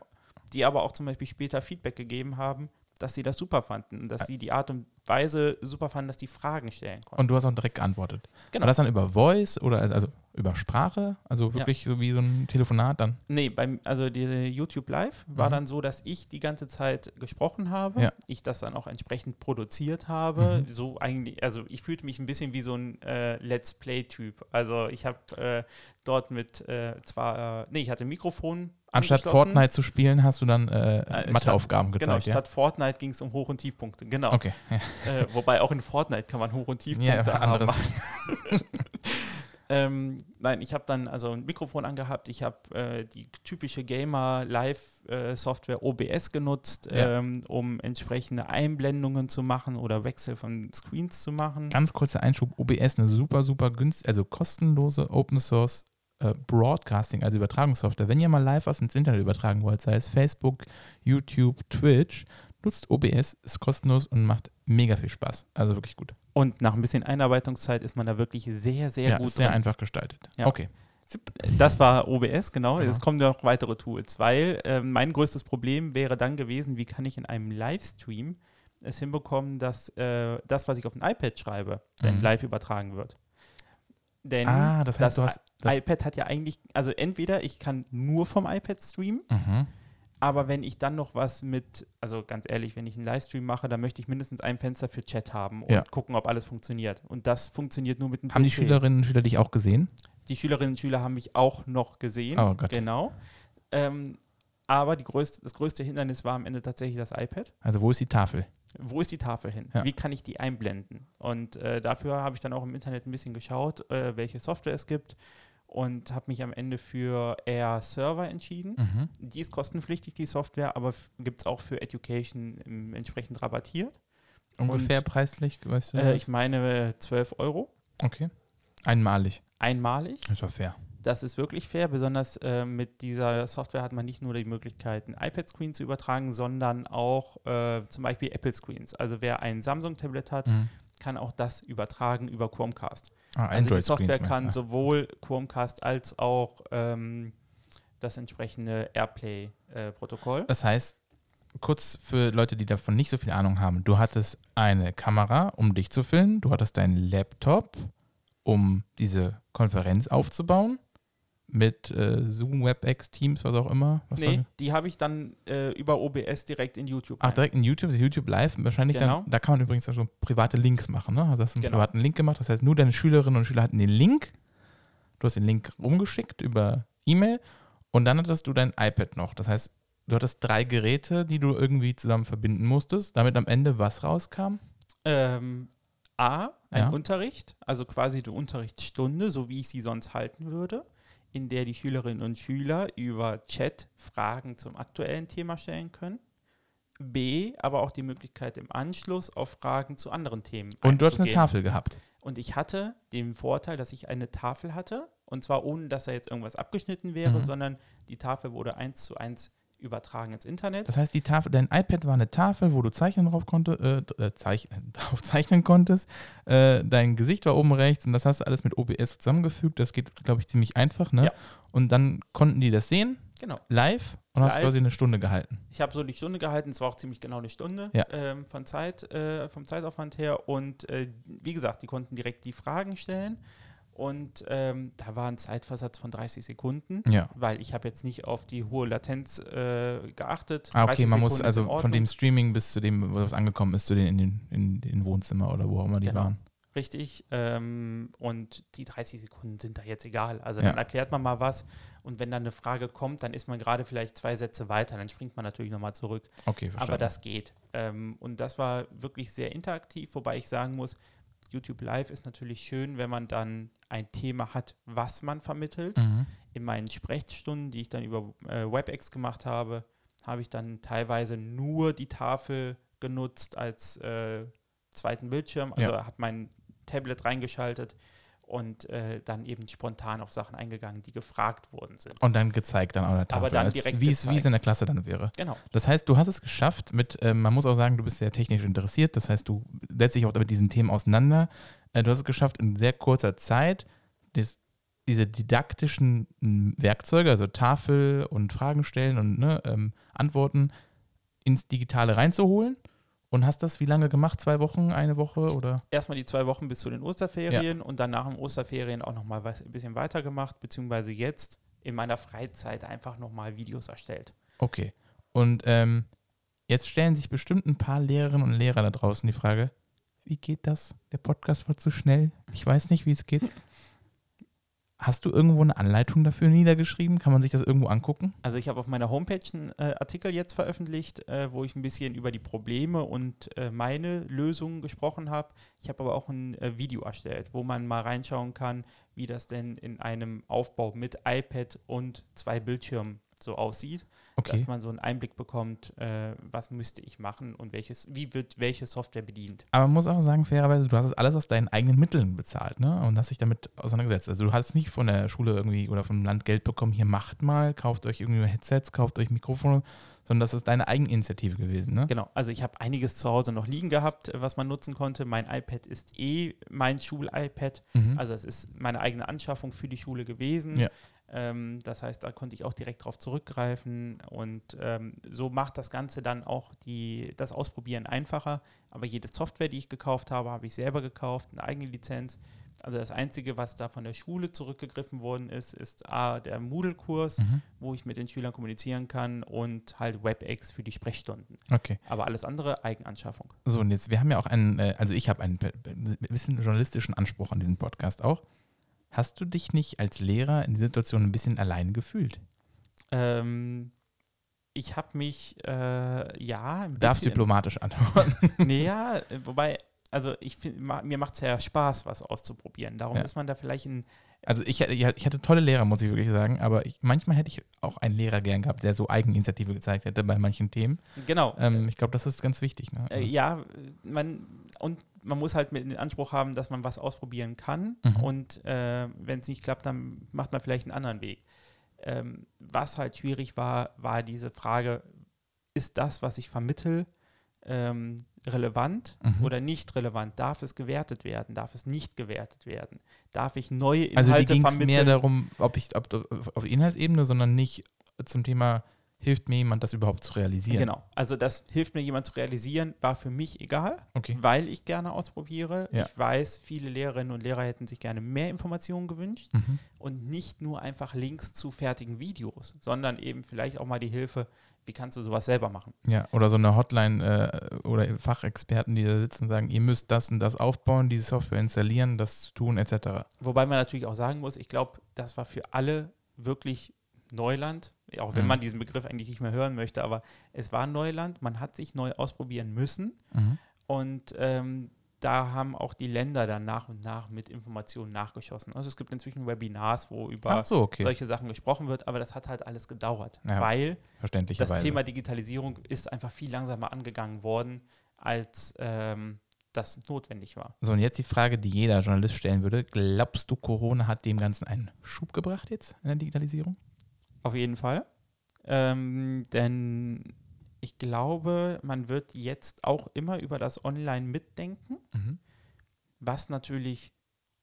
die aber auch zum Beispiel später Feedback gegeben haben, dass sie das super fanden und dass sie die Art und Weise super fanden, dass die Fragen stellen konnten. Und du hast auch direkt geantwortet. Genau. War das dann über Voice oder also über Sprache? Also wirklich so wie so ein Telefonat dann? Nee, beim, also die YouTube Live war Mhm. dann so, dass ich die ganze Zeit gesprochen habe, Ja. ich das dann auch entsprechend produziert habe. Mhm. So eigentlich, also ich fühlte mich ein bisschen wie so ein äh, Let's Play-Typ. Also ich habe äh, dort mit äh, zwar, äh, nee, ich hatte ein Mikrofon. Anstatt. Fortnite zu spielen, hast du dann äh, Äh, Matheaufgaben Genau, gezeigt, ja? statt Fortnite ging es um Hoch- und Tiefpunkte. Genau. Okay. Ja. Äh, wobei auch in Fortnite kann man Hoch- und Tiefpunkte Ja, anderes. ähm, nein, ich habe dann also ein Mikrofon angehabt. Ich habe äh, die typische Gamer-Live-Software OBS genutzt, Ja. ähm, um entsprechende Einblendungen zu machen oder Wechsel von Screens zu machen. Ganz kurzer Einschub: OBS, eine super, super günstige, also kostenlose Open Source äh, Broadcasting, also Übertragungssoftware. Wenn ihr mal live was ins Internet übertragen wollt, sei es Facebook, YouTube, Twitch, nutzt OBS, ist kostenlos und macht mega viel Spaß. Also wirklich gut. Und nach ein bisschen Einarbeitungszeit ist man da wirklich sehr, sehr ja, gut ist sehr drin. einfach gestaltet. Ja. Okay. Das war OBS, genau. Ja. Es kommen noch weitere Tools, weil ähm, mein größtes Problem wäre dann gewesen, wie kann ich in einem Livestream es hinbekommen, dass äh, das, was ich auf dem iPad schreibe, dann Mhm. live übertragen wird. Denn Ah, das heißt, das hast. Das, iPad hat ja eigentlich, also entweder ich kann nur vom iPad streamen, mhm. aber wenn ich dann noch was mit, also ganz ehrlich, wenn ich einen Livestream mache, dann möchte ich mindestens ein Fenster für Chat haben und Ja. gucken, ob alles funktioniert. Und das funktioniert nur mit einem Haben die PC. Schülerinnen und Schüler dich auch gesehen? Die Schülerinnen und Schüler haben mich auch noch gesehen. Oh Gott. Genau. Ähm, aber die größte, das größte Hindernis war am Ende tatsächlich das iPad. Also, wo ist die Tafel? Wo ist die Tafel hin? Ja. Wie kann ich die einblenden? Und äh, dafür habe ich dann auch im Internet ein bisschen geschaut, äh, welche Software es gibt und habe mich am Ende für Air Server entschieden. Mhm. Die ist kostenpflichtig, die Software, aber gibt es auch für Education entsprechend rabattiert. Ungefähr Und, preislich, weißt du? Äh, ich meine äh, 12 Euro okay. Einmalig. einmalig. Ist doch fair. Das ist wirklich fair. Besonders äh, mit dieser Software hat man nicht nur die Möglichkeit, ein iPad-Screen zu übertragen, sondern auch äh, zum Beispiel Apple-Screens. Also wer ein Samsung-Tablet hat, Mhm. kann auch das übertragen über Chromecast. Ah, Also die Software kann du? sowohl Chromecast als auch ähm, das entsprechende AirPlay-Protokoll. Das heißt, kurz für Leute, die davon nicht so viel Ahnung haben, du hattest eine Kamera, um dich zu filmen, du hattest deinen Laptop, um diese Konferenz aufzubauen mit äh, Zoom, WebEx, Teams, was auch immer. Was nee, die habe ich dann äh, über OBS direkt in YouTube. Ach, rein. direkt in YouTube, YouTube Live, wahrscheinlich Genau. dann, da kann man übrigens auch so private Links machen, ne? Also hast du einen Genau. privaten Link gemacht, das heißt, nur deine Schülerinnen und Schüler hatten den Link, du hast den Link rumgeschickt über E-Mail und dann hattest du dein iPad noch. Das heißt, du hattest drei Geräte, die du irgendwie zusammen verbinden musstest, damit am Ende was rauskam? Ähm, A, ein Ja. Unterricht, also quasi die Unterrichtsstunde, so wie ich sie sonst halten würde, in der die Schülerinnen und Schüler über Chat Fragen zum aktuellen Thema stellen können. B, aber auch die Möglichkeit im Anschluss auf Fragen zu anderen Themen. Und du hattest eine. Tafel gehabt. Und ich hatte den Vorteil, dass ich eine Tafel hatte. Und zwar ohne, dass da jetzt irgendwas abgeschnitten wäre, Mhm. sondern die Tafel wurde eins zu eins übertragen ins Internet. Das heißt, die Tafel, dein iPad war eine Tafel, wo du zeichnen drauf, konnte, äh, äh, zeichnen, drauf zeichnen konntest. Äh, dein Gesicht war oben rechts und das hast du alles mit OBS zusammengefügt. Das geht, glaube ich, ziemlich einfach. Ne? Ja. Und dann konnten die das sehen, Genau. live, und hast Live. quasi eine Stunde gehalten. Ich habe so die Stunde gehalten, es war auch ziemlich genau eine Stunde Ja. ähm, von Zeit, äh, vom Zeitaufwand her. Und äh, wie gesagt, die konnten direkt die Fragen stellen. Und ähm, da war ein Zeitversatz von 30 Sekunden, Ja. weil ich habe jetzt nicht auf die hohe Latenz äh, geachtet. Ah, okay, 30 man muss Sekunden in also von dem Streaming bis zu dem, wo es angekommen ist, zu den in den, in den Wohnzimmer oder wo auch immer die Genau. waren. Richtig. Ähm, und die 30 Sekunden sind da jetzt egal. Also Ja. dann erklärt man mal was und wenn dann eine Frage kommt, dann ist man gerade vielleicht zwei Sätze weiter, dann springt man natürlich nochmal zurück. Okay, verstanden. Aber das geht. Ähm, und das war wirklich sehr interaktiv, wobei ich sagen muss, YouTube Live ist natürlich schön, wenn man dann ein Thema hat, was man vermittelt. Mhm. In meinen Sprechstunden, die ich dann über äh, WebEx gemacht habe, habe ich dann teilweise nur die Tafel genutzt als äh, zweiten Bildschirm. Also Ja. habe mein Tablet reingeschaltet und äh, dann eben spontan auf Sachen eingegangen, die gefragt worden sind. Und dann gezeigt dann an der Tafel, Aber dann direkt wie es in der Klasse dann wäre. Genau. Das heißt, du hast es geschafft mit, ähm, man muss auch sagen, du bist sehr technisch interessiert, das heißt, du setzt dich auch mit diesen Themen auseinander. Äh, du hast es geschafft, in sehr kurzer Zeit das, diese didaktischen m, Werkzeuge, also Tafel und Fragen stellen und ne, ähm, Antworten ins Digitale reinzuholen. Und hast das wie lange gemacht? Zwei Wochen, eine Woche oder? erstmal die zwei Wochen bis zu den Osterferien und dann nach den Osterferien auch nochmal ein bisschen weitergemacht, beziehungsweise jetzt in meiner Freizeit einfach nochmal Videos erstellt. Okay. Und ähm, jetzt stellen sich bestimmt ein paar Lehrerinnen und Lehrer da draußen die Frage, wie geht das? Der Podcast war zu schnell. Ich weiß nicht, wie es geht. Hast du irgendwo eine Anleitung dafür niedergeschrieben? Kann man sich das irgendwo angucken? Also ich habe auf meiner Homepage einen äh, Artikel jetzt veröffentlicht, äh, wo ich ein bisschen über die Probleme und äh, meine Lösungen gesprochen habe. Ich habe aber auch ein äh, Video erstellt, wo man mal reinschauen kann, wie das denn in einem Aufbau mit iPad und zwei Bildschirmen so aussieht, Okay. dass man so einen Einblick bekommt, äh, was müsste ich machen und welches, wie wird welche Software bedient. Aber man muss auch sagen, fairerweise, du hast es alles aus deinen eigenen Mitteln bezahlt, ne? Und hast dich damit auseinandergesetzt. Also du hast nicht von der Schule irgendwie oder vom Land Geld bekommen, hier macht mal, kauft euch irgendwie Headsets, kauft euch Mikrofone, sondern das ist deine Eigeninitiative gewesen, ne? Genau, also ich habe einiges zu Hause noch liegen gehabt, was man nutzen konnte. Mein iPad ist eh mein Schul-iPad. Mhm. Also es ist meine eigene Anschaffung für die Schule gewesen. Ja. Ähm, das heißt, da konnte ich auch direkt drauf zurückgreifen und ähm, so macht das Ganze dann auch die, das Ausprobieren einfacher. Aber jede Software, die ich gekauft habe, habe ich selber gekauft, eine eigene Lizenz. Also das Einzige, was da von der Schule zurückgegriffen worden ist, ist A, der Moodle-Kurs, Mhm. wo ich mit den Schülern kommunizieren kann und halt WebEx für die Sprechstunden. Okay. Aber alles andere Eigenanschaffung. So, und jetzt, wir haben ja auch einen, äh, also ich habe einen pe- bisschen journalistischen Anspruch an diesen Podcast auch. Hast du dich nicht als Lehrer in dieser Situation ein bisschen allein gefühlt? Ähm, ich habe mich, äh, ja, ein Du darfst bisschen- diplomatisch antworten. Nee, ja, äh, wobei, also ich finde, ma, mir macht es ja Spaß, was auszuprobieren. Darum Ja. ist man da vielleicht in, Also ich, hätte- ich hatte tolle Lehrer, muss ich wirklich sagen, aber ich, manchmal hätte ich auch einen Lehrer gern gehabt, der so Eigeninitiative gezeigt hätte bei manchen Themen. genau. Ähm, ich glaube, das ist ganz wichtig. Ne? äh, ja, man, und man muss halt mit den Anspruch haben, dass man was ausprobieren kann. Mhm. Und äh, wenn es nicht klappt, dann macht man vielleicht einen anderen Weg. Ähm, was halt schwierig war, war diese Frage, ist das, was ich vermittel, ähm, relevant Mhm. oder nicht relevant? Darf es gewertet werden? Darf es nicht gewertet werden? Darf ich neue Inhalte also dir ging es vermitteln? mehr darum, ob ich ob, auf Inhaltsebene, sondern nicht zum Thema, hilft mir jemand, das überhaupt zu realisieren? Genau. Also das hilft mir jemand zu realisieren, war für mich egal, Okay. weil ich gerne ausprobiere. Ja. Ich weiß, viele Lehrerinnen und Lehrer hätten sich gerne mehr Informationen gewünscht Mhm. und nicht nur einfach Links zu fertigen Videos, sondern eben vielleicht auch mal die Hilfe, wie kannst du sowas selber machen? Ja, oder so eine Hotline äh, oder Fachexperten, die da sitzen und sagen, ihr müsst das und das aufbauen, diese Software installieren, das tun, etc. Wobei man natürlich auch sagen muss, ich glaube, das war für alle wirklich Neuland, auch wenn Mhm. man diesen Begriff eigentlich nicht mehr hören möchte, aber es war Neuland, man hat sich neu ausprobieren müssen Mhm. Und ähm, da haben auch die Länder dann nach und nach mit Informationen nachgeschossen. Also es gibt inzwischen Webinars, wo über so, okay. solche Sachen gesprochen wird, aber das hat halt alles gedauert, Ja, weil das. Thema Digitalisierung ist einfach viel langsamer angegangen worden, als ähm, das notwendig war. So, und jetzt die Frage, die jeder Journalist stellen würde. Glaubst du, Corona hat dem Ganzen einen Schub gebracht jetzt in der Digitalisierung? Auf jeden Fall. Ähm, denn ich glaube, man wird jetzt auch immer über das Online mitdenken. Mhm. Was natürlich,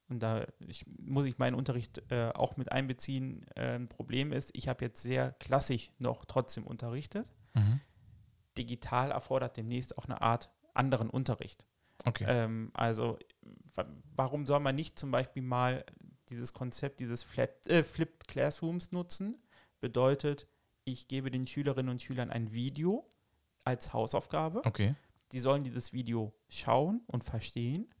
und da ich, muss ich meinen Unterricht äh, auch mit einbeziehen, äh, ein Problem ist, ich habe jetzt sehr klassisch noch trotzdem unterrichtet. Mhm. Digital erfordert demnächst auch eine Art anderen Unterricht. Okay. Ähm, also wa- warum soll man nicht zum Beispiel mal dieses Konzept dieses Flat, äh, Flipped Classrooms nutzen? Bedeutet, ich gebe den Schülerinnen und Schülern ein Video als Hausaufgabe. okay. Die sollen dieses Video schauen und verstehen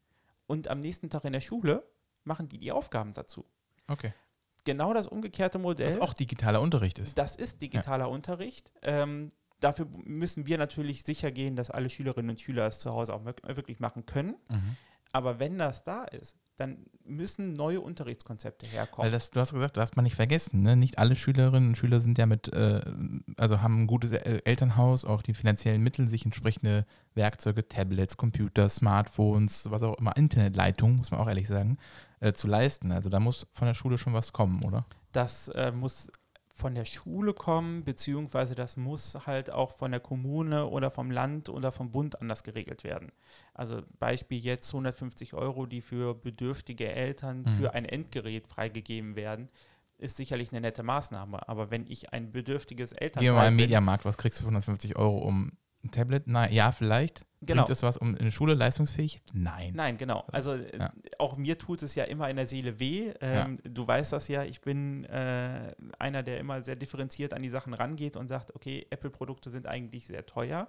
und am nächsten Tag in der Schule machen die die Aufgaben dazu. Okay. Genau das umgekehrte Modell. Was auch digitaler Unterricht ist. Das ist digitaler Unterricht. Ähm, dafür müssen wir natürlich sicher gehen, dass alle Schülerinnen und Schüler es zu Hause auch wirklich machen können. Mhm. Aber wenn das da ist, dann müssen neue Unterrichtskonzepte herkommen. Weil das, du hast gesagt, das darf man nicht vergessen, ne? Nicht alle Schülerinnen und Schüler sind ja mit, äh, also haben ein gutes El Elternhaus, auch die finanziellen Mittel, sich entsprechende Werkzeuge, Tablets, Computer, Smartphones, was auch immer, Internetleitungen, muss man auch ehrlich sagen, äh, zu leisten. Also da muss von der Schule schon was kommen, oder? Das äh, muss von der Schule kommen, beziehungsweise das muss halt auch von der Kommune oder vom Land oder vom Bund anders geregelt werden. Also Beispiel jetzt 150 Euro, die für bedürftige Eltern mhm. für ein Endgerät freigegeben werden, ist sicherlich eine nette Maßnahme. Aber wenn ich ein bedürftiges Elternteil Gehen wir mal im Mediamarkt, was kriegst du für 150 Euro, um ein Tablet? Na ja, vielleicht. Genau. Bringt es was um in der Schule leistungsfähig? Nein. Nein, genau. Also äh, ja. auch mir tut es ja immer in der Seele weh. Ähm, ja. Du weißt das ja, ich bin äh, einer, der immer sehr differenziert an die Sachen rangeht und sagt, okay, Apple-Produkte sind eigentlich sehr teuer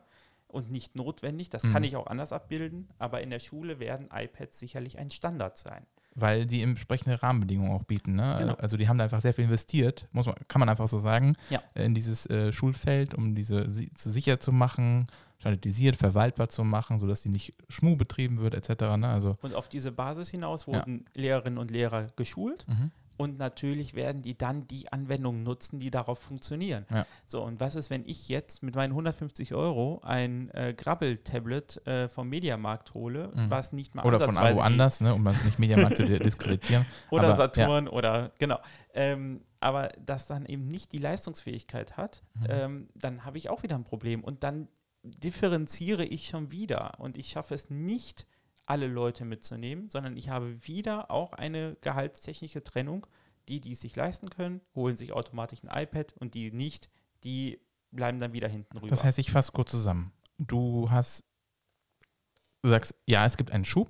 und nicht notwendig. Das mhm. kann ich auch anders abbilden, aber in der Schule werden iPads sicherlich ein Standard sein weil die entsprechende Rahmenbedingungen auch bieten. Ne? Genau. Also die haben da einfach sehr viel investiert, muss man, kann man einfach so sagen, ja. in dieses äh, Schulfeld, um diese si sicher zu machen, standardisiert, verwaltbar zu machen, sodass die nicht schmu betrieben wird, etc. Ne? Also, und auf diese Basis hinaus wurden ja. Lehrerinnen und Lehrer geschult. Mhm. Und natürlich werden die dann die Anwendungen nutzen, die darauf funktionieren. Ja. So, und was ist, wenn ich jetzt mit meinen 150 Euro ein äh, Grabbel-Tablet äh, vom Mediamarkt hole, mhm. was nicht mal Oder von woanders, ne, um das nicht Mediamarkt zu diskreditieren. Oder aber, Saturn ja. oder, genau. Ähm, aber das dann eben nicht die Leistungsfähigkeit hat, mhm. ähm, dann habe ich auch wieder ein Problem. Und dann differenziere ich schon wieder und ich schaffe es nicht, alle Leute mitzunehmen, sondern ich habe wieder auch eine gehaltstechnische Trennung. Die, die es sich leisten können, holen sich automatisch ein iPad und die nicht, die bleiben dann wieder hinten rüber. Das heißt, ich fasse kurz zusammen. Du hast, du sagst, ja, es gibt einen Schub,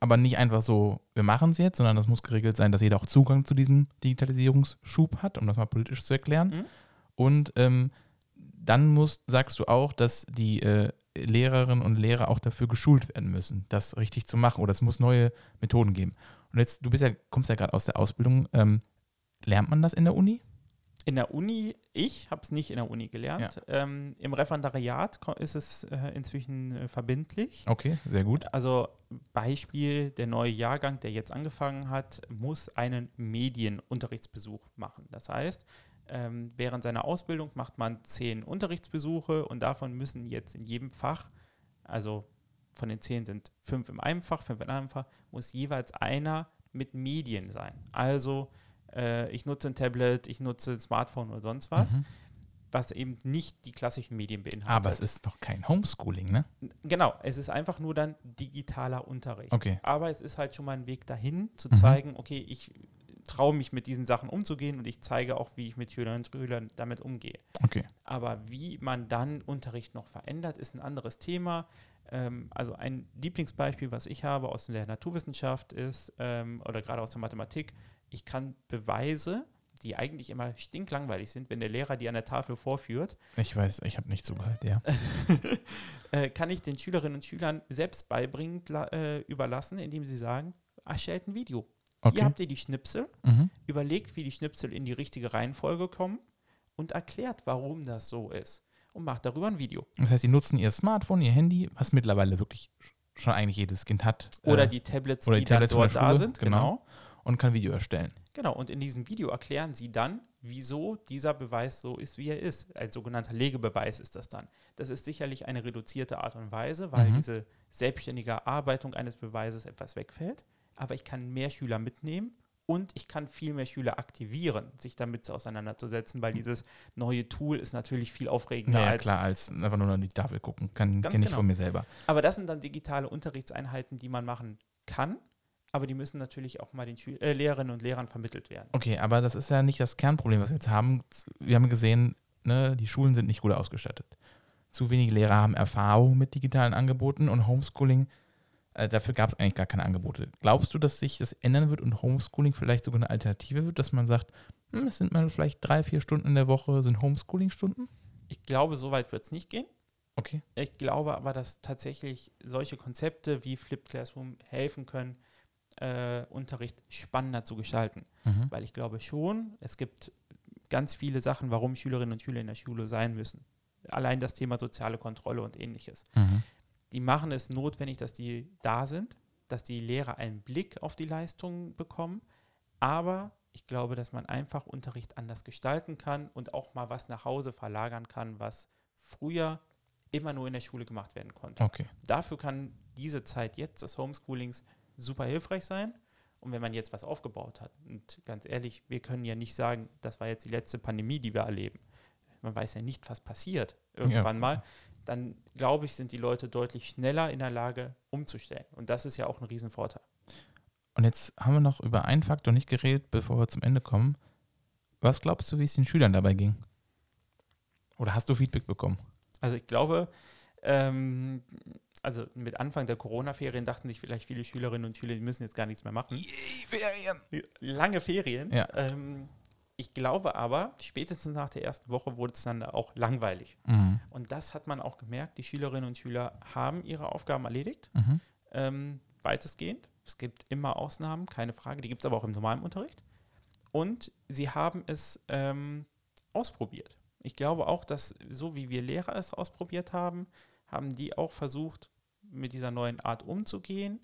aber nicht einfach so, wir machen es jetzt, sondern das muss geregelt sein, dass jeder auch Zugang zu diesem Digitalisierungsschub hat, um das mal politisch zu erklären. Mhm. Und ähm, dann musst, sagst du auch, dass die äh, Lehrerinnen und Lehrer auch dafür geschult werden müssen, das richtig zu machen. Oder es muss neue Methoden geben. Und jetzt, du bist ja, kommst ja gerade aus der Ausbildung. Ähm, lernt man das in der Uni? In der Uni, ich habe es nicht in der Uni gelernt. Ja. Ähm, Im Referendariat ist es äh, inzwischen äh, verbindlich. Okay, sehr gut. Also Beispiel, der neue Jahrgang, der jetzt angefangen hat, muss einen Medienunterrichtsbesuch machen. Das heißt, ähm, während seiner Ausbildung macht man zehn Unterrichtsbesuche und davon müssen jetzt in jedem Fach, also von den zehn sind fünf in einem Fach, fünf in einem Fach, muss jeweils einer mit Medien sein. Also äh, ich nutze ein Tablet, ich nutze ein Smartphone oder sonst was. Mhm. Was eben nicht die klassischen Medien beinhaltet. Aber es ist noch kein Homeschooling, ne? Genau, es ist einfach nur dann digitaler Unterricht. Okay. Aber es ist halt schon mal ein Weg dahin, zu mhm. zeigen, okay, ich traue mich mit diesen Sachen umzugehen und ich zeige auch, wie ich mit Schülerinnen und Schülern damit umgehe. Okay. Aber wie man dann Unterricht noch verändert, ist ein anderes Thema. Ähm, also ein Lieblingsbeispiel, was ich habe aus der Naturwissenschaft ist, ähm, oder gerade aus der Mathematik, ich kann Beweise, die eigentlich immer stinklangweilig sind, wenn der Lehrer die an der Tafel vorführt. Ich weiß, ich habe nicht zugehört, ja. äh, kann ich den Schülerinnen und Schülern selbst beibringen äh, überlassen, indem sie sagen, erstellt ein Video. Okay. Hier habt ihr die Schnipsel, mhm. überlegt, wie die Schnipsel in die richtige Reihenfolge kommen und erklärt, warum das so ist. Und macht darüber ein Video. Das heißt, sie nutzen ihr Smartphone, ihr Handy, was mittlerweile wirklich schon eigentlich jedes Kind hat. Oder äh, die Tablets, oder die, die Tablets dort da sind, genau. genau. Und kann Video erstellen. Genau, und in diesem Video erklären sie dann, wieso dieser Beweis so ist, wie er ist. Ein sogenannter Legebeweis ist das dann. Das ist sicherlich eine reduzierte Art und Weise, weil mhm. diese selbstständige Erarbeitung eines Beweises etwas wegfällt aber ich kann mehr Schüler mitnehmen und ich kann viel mehr Schüler aktivieren, sich damit auseinanderzusetzen, weil dieses neue Tool ist natürlich viel aufregender ja, als. klar, als einfach nur an die Tafel gucken. Kann, kenne ich genau. von mir selber. Aber das sind dann digitale Unterrichtseinheiten, die man machen kann, aber die müssen natürlich auch mal den Schül äh, Lehrerinnen und Lehrern vermittelt werden. Okay, aber das ist ja nicht das Kernproblem, was wir jetzt haben. Wir haben gesehen, ne, die Schulen sind nicht gut ausgestattet. Zu wenige Lehrer haben Erfahrung mit digitalen Angeboten und Homeschooling äh, dafür gab es eigentlich gar keine Angebote. Glaubst du, dass sich das ändern wird und Homeschooling vielleicht sogar eine Alternative wird, dass man sagt, hm, es sind mal vielleicht drei, vier Stunden in der Woche, sind Homeschooling-Stunden? Ich glaube, so weit wird es nicht gehen. Okay. Ich glaube aber, dass tatsächlich solche Konzepte wie Flipped Classroom helfen können, äh, Unterricht spannender zu gestalten. Mhm. Weil ich glaube schon, es gibt ganz viele Sachen, warum Schülerinnen und Schüler in der Schule sein müssen. Allein das Thema soziale Kontrolle und ähnliches. Mhm. Die machen es notwendig, dass die da sind, dass die Lehrer einen Blick auf die Leistungen bekommen. Aber ich glaube, dass man einfach Unterricht anders gestalten kann und auch mal was nach Hause verlagern kann, was früher immer nur in der Schule gemacht werden konnte. Okay. Dafür kann diese Zeit jetzt des Homeschoolings super hilfreich sein. Und wenn man jetzt was aufgebaut hat, und ganz ehrlich, wir können ja nicht sagen, das war jetzt die letzte Pandemie, die wir erleben. Man weiß ja nicht, was passiert irgendwann Ja. mal. Dann glaube ich, sind die Leute deutlich schneller in der Lage, umzustellen. Und das ist ja auch ein Riesenvorteil. Und jetzt haben wir noch über einen Faktor nicht geredet, bevor wir zum Ende kommen. Was glaubst du, wie es den Schülern dabei ging? Oder hast du Feedback bekommen? Also ich glaube, ähm, also mit Anfang der Corona-Ferien dachten sich vielleicht viele Schülerinnen und Schüler, die müssen jetzt gar nichts mehr machen. Ferien. lange Ferien. Ja. Ähm, ich glaube aber, spätestens nach der ersten Woche wurde es dann auch langweilig. Mhm. Und das hat man auch gemerkt. Die Schülerinnen und Schüler haben ihre Aufgaben erledigt, Mhm. ähm, weitestgehend. Es gibt immer Ausnahmen, keine Frage. Die gibt es aber auch im normalen Unterricht. Und sie haben es ähm, ausprobiert. Ich glaube auch, dass so wie wir Lehrer es ausprobiert haben, haben die auch versucht, mit dieser neuen Art umzugehen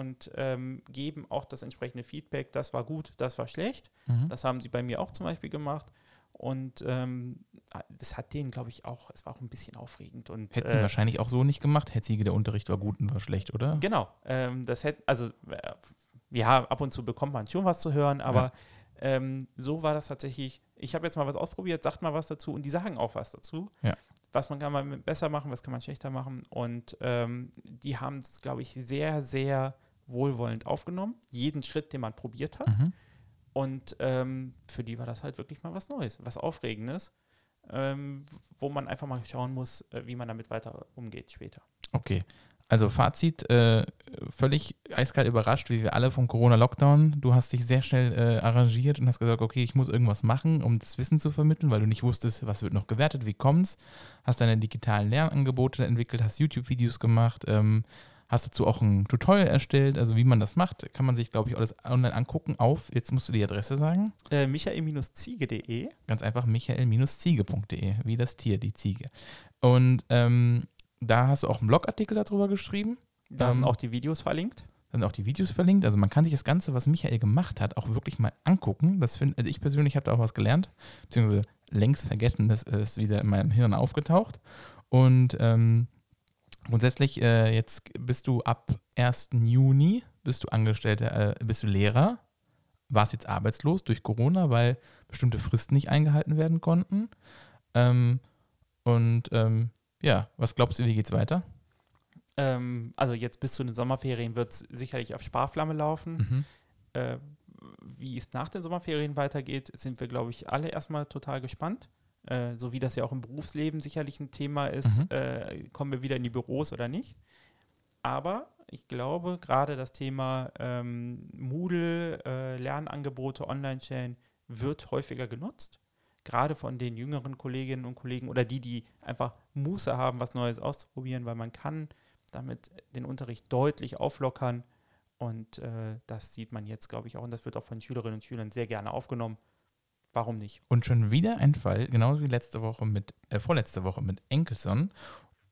und ähm, geben auch das entsprechende Feedback. Das war gut, das war schlecht. Mhm. Das haben sie bei mir auch zum Beispiel gemacht. Und ähm, das hat denen, glaube ich, auch, es war auch ein bisschen aufregend. Und, Hätten sie wahrscheinlich auch so nicht gemacht. Hätte sie der Unterricht war gut und war schlecht, oder? Genau, ähm, das hätte, also äh, ja, ab und zu bekommt man schon was zu hören, aber ähm, so war das tatsächlich. Ich habe jetzt mal was ausprobiert, sagt mal was dazu und die sagen auch was dazu. Ja. Was man kann man besser machen, was kann man schlechter machen. Und ähm, die haben es, glaube ich, sehr, sehr wohlwollend aufgenommen. Jeden Schritt, den man probiert hat. Mhm. Und ähm, für die war das halt wirklich mal was Neues, was Aufregendes, ähm, wo man einfach mal schauen muss, äh, wie man damit weiter umgeht später. Okay. Also Fazit, äh, völlig eiskalt überrascht, wie wir alle vom Corona-Lockdown. Du hast dich sehr schnell äh, arrangiert und hast gesagt, okay, ich muss irgendwas machen, um das Wissen zu vermitteln, weil du nicht wusstest, was wird noch gewertet, wie kommt's. Hast deine digitalen Lernangebote entwickelt, hast YouTube-Videos gemacht, ähm, hast dazu auch ein Tutorial erstellt, also wie man das macht, kann man sich, glaube ich, alles online angucken auf, jetzt musst du die Adresse sagen, Äh, Michael-ziege.de ganz einfach michael-ziege.de, wie das Tier, die Ziege. Und ähm, da hast du auch einen Blogartikel darüber geschrieben. Da Ähm, sind auch die Videos verlinkt. Da sind auch die Videos verlinkt. Also man kann sich das Ganze, was Michael gemacht hat, auch wirklich mal angucken. Das find, also ich persönlich habe da auch was gelernt, beziehungsweise längst vergessen, das ist wieder in meinem Hirn aufgetaucht. Und ähm, grundsätzlich, äh, jetzt bist du ab 1. Juni, bist du Angestellter, äh, bist du Lehrer, warst jetzt arbeitslos durch Corona, weil bestimmte Fristen nicht eingehalten werden konnten. Ähm, und ähm, ja, was glaubst du, wie geht's weiter? Ähm, also jetzt bis zu den Sommerferien wird es sicherlich auf Sparflamme laufen. Mhm. Äh, wie es nach den Sommerferien weitergeht, sind wir, glaube ich, alle erstmal total gespannt. Äh, so wie das ja auch im Berufsleben sicherlich ein Thema ist, Mhm. äh, kommen wir wieder in die Büros oder nicht. Aber ich glaube, gerade das Thema ähm, Moodle, äh, Lernangebote, Online-Stellen wird häufiger genutzt. Gerade von den jüngeren Kolleginnen und Kollegen oder die, die einfach Muße haben, was Neues auszuprobieren, weil man kann damit den Unterricht deutlich auflockern. Und äh, das sieht man jetzt, glaube ich, auch. Und das wird auch von Schülerinnen und Schülern sehr gerne aufgenommen. Warum nicht? Und schon wieder ein Fall, genauso wie letzte Woche mit, äh, vorletzte Woche mit Enkelson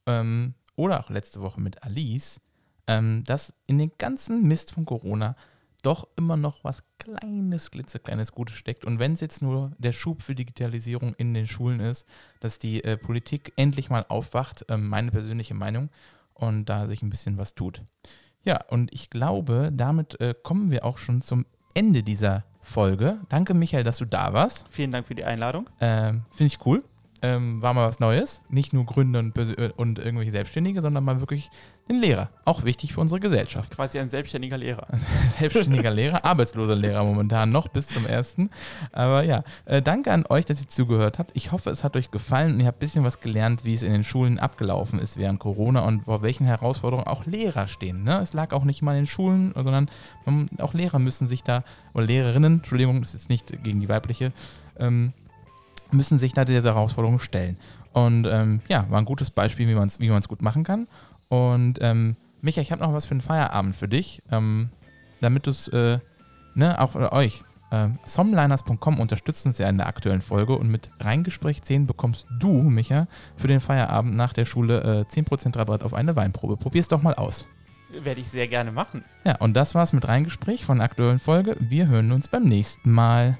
ähm, oder auch letzte Woche mit Alice, ähm, dass in den ganzen Mist von Corona doch immer noch was kleines, klitzekleines Gutes steckt. Und wenn es jetzt nur der Schub für Digitalisierung in den Schulen ist, dass die äh, Politik endlich mal aufwacht, ähm, meine persönliche Meinung, und da sich ein bisschen was tut. Ja, und ich glaube, damit äh, kommen wir auch schon zum Ende dieser Folge. Danke, Michael, dass du da warst. Vielen Dank für die Einladung. Ähm, Finde ich cool. Ähm, war mal was Neues. Nicht nur Gründer und, und irgendwelche Selbstständige, sondern mal wirklich den Lehrer. Auch wichtig für unsere Gesellschaft. Quasi ein selbstständiger Lehrer. Selbstständiger Lehrer, arbeitsloser Lehrer momentan noch bis zum ersten. Aber ja, äh, danke an euch, dass ihr zugehört habt. Ich hoffe, es hat euch gefallen und ihr habt ein bisschen was gelernt, wie es in den Schulen abgelaufen ist während Corona und vor welchen Herausforderungen auch Lehrer stehen. Ne? Es lag auch nicht mal in den Schulen, sondern man, auch Lehrer müssen sich da, oder Lehrerinnen, Entschuldigung, das ist jetzt nicht gegen die weibliche, ähm, müssen sich da dieser Herausforderung stellen. Und ähm, ja, war ein gutes Beispiel, wie man es wie man's gut machen kann. Und ähm, Micha, ich habe noch was für einen Feierabend für dich, ähm, damit du es, äh, ne, auch für euch. Ähm, Somliners.com unterstützt uns ja in der aktuellen Folge und mit Reingespräch 10 bekommst du, Micha, für den Feierabend nach der Schule äh, 10% Rabatt auf eine Weinprobe. Probier's doch mal aus. Werde ich sehr gerne machen. Ja, und das war's mit Reingespräch von der aktuellen Folge. Wir hören uns beim nächsten Mal.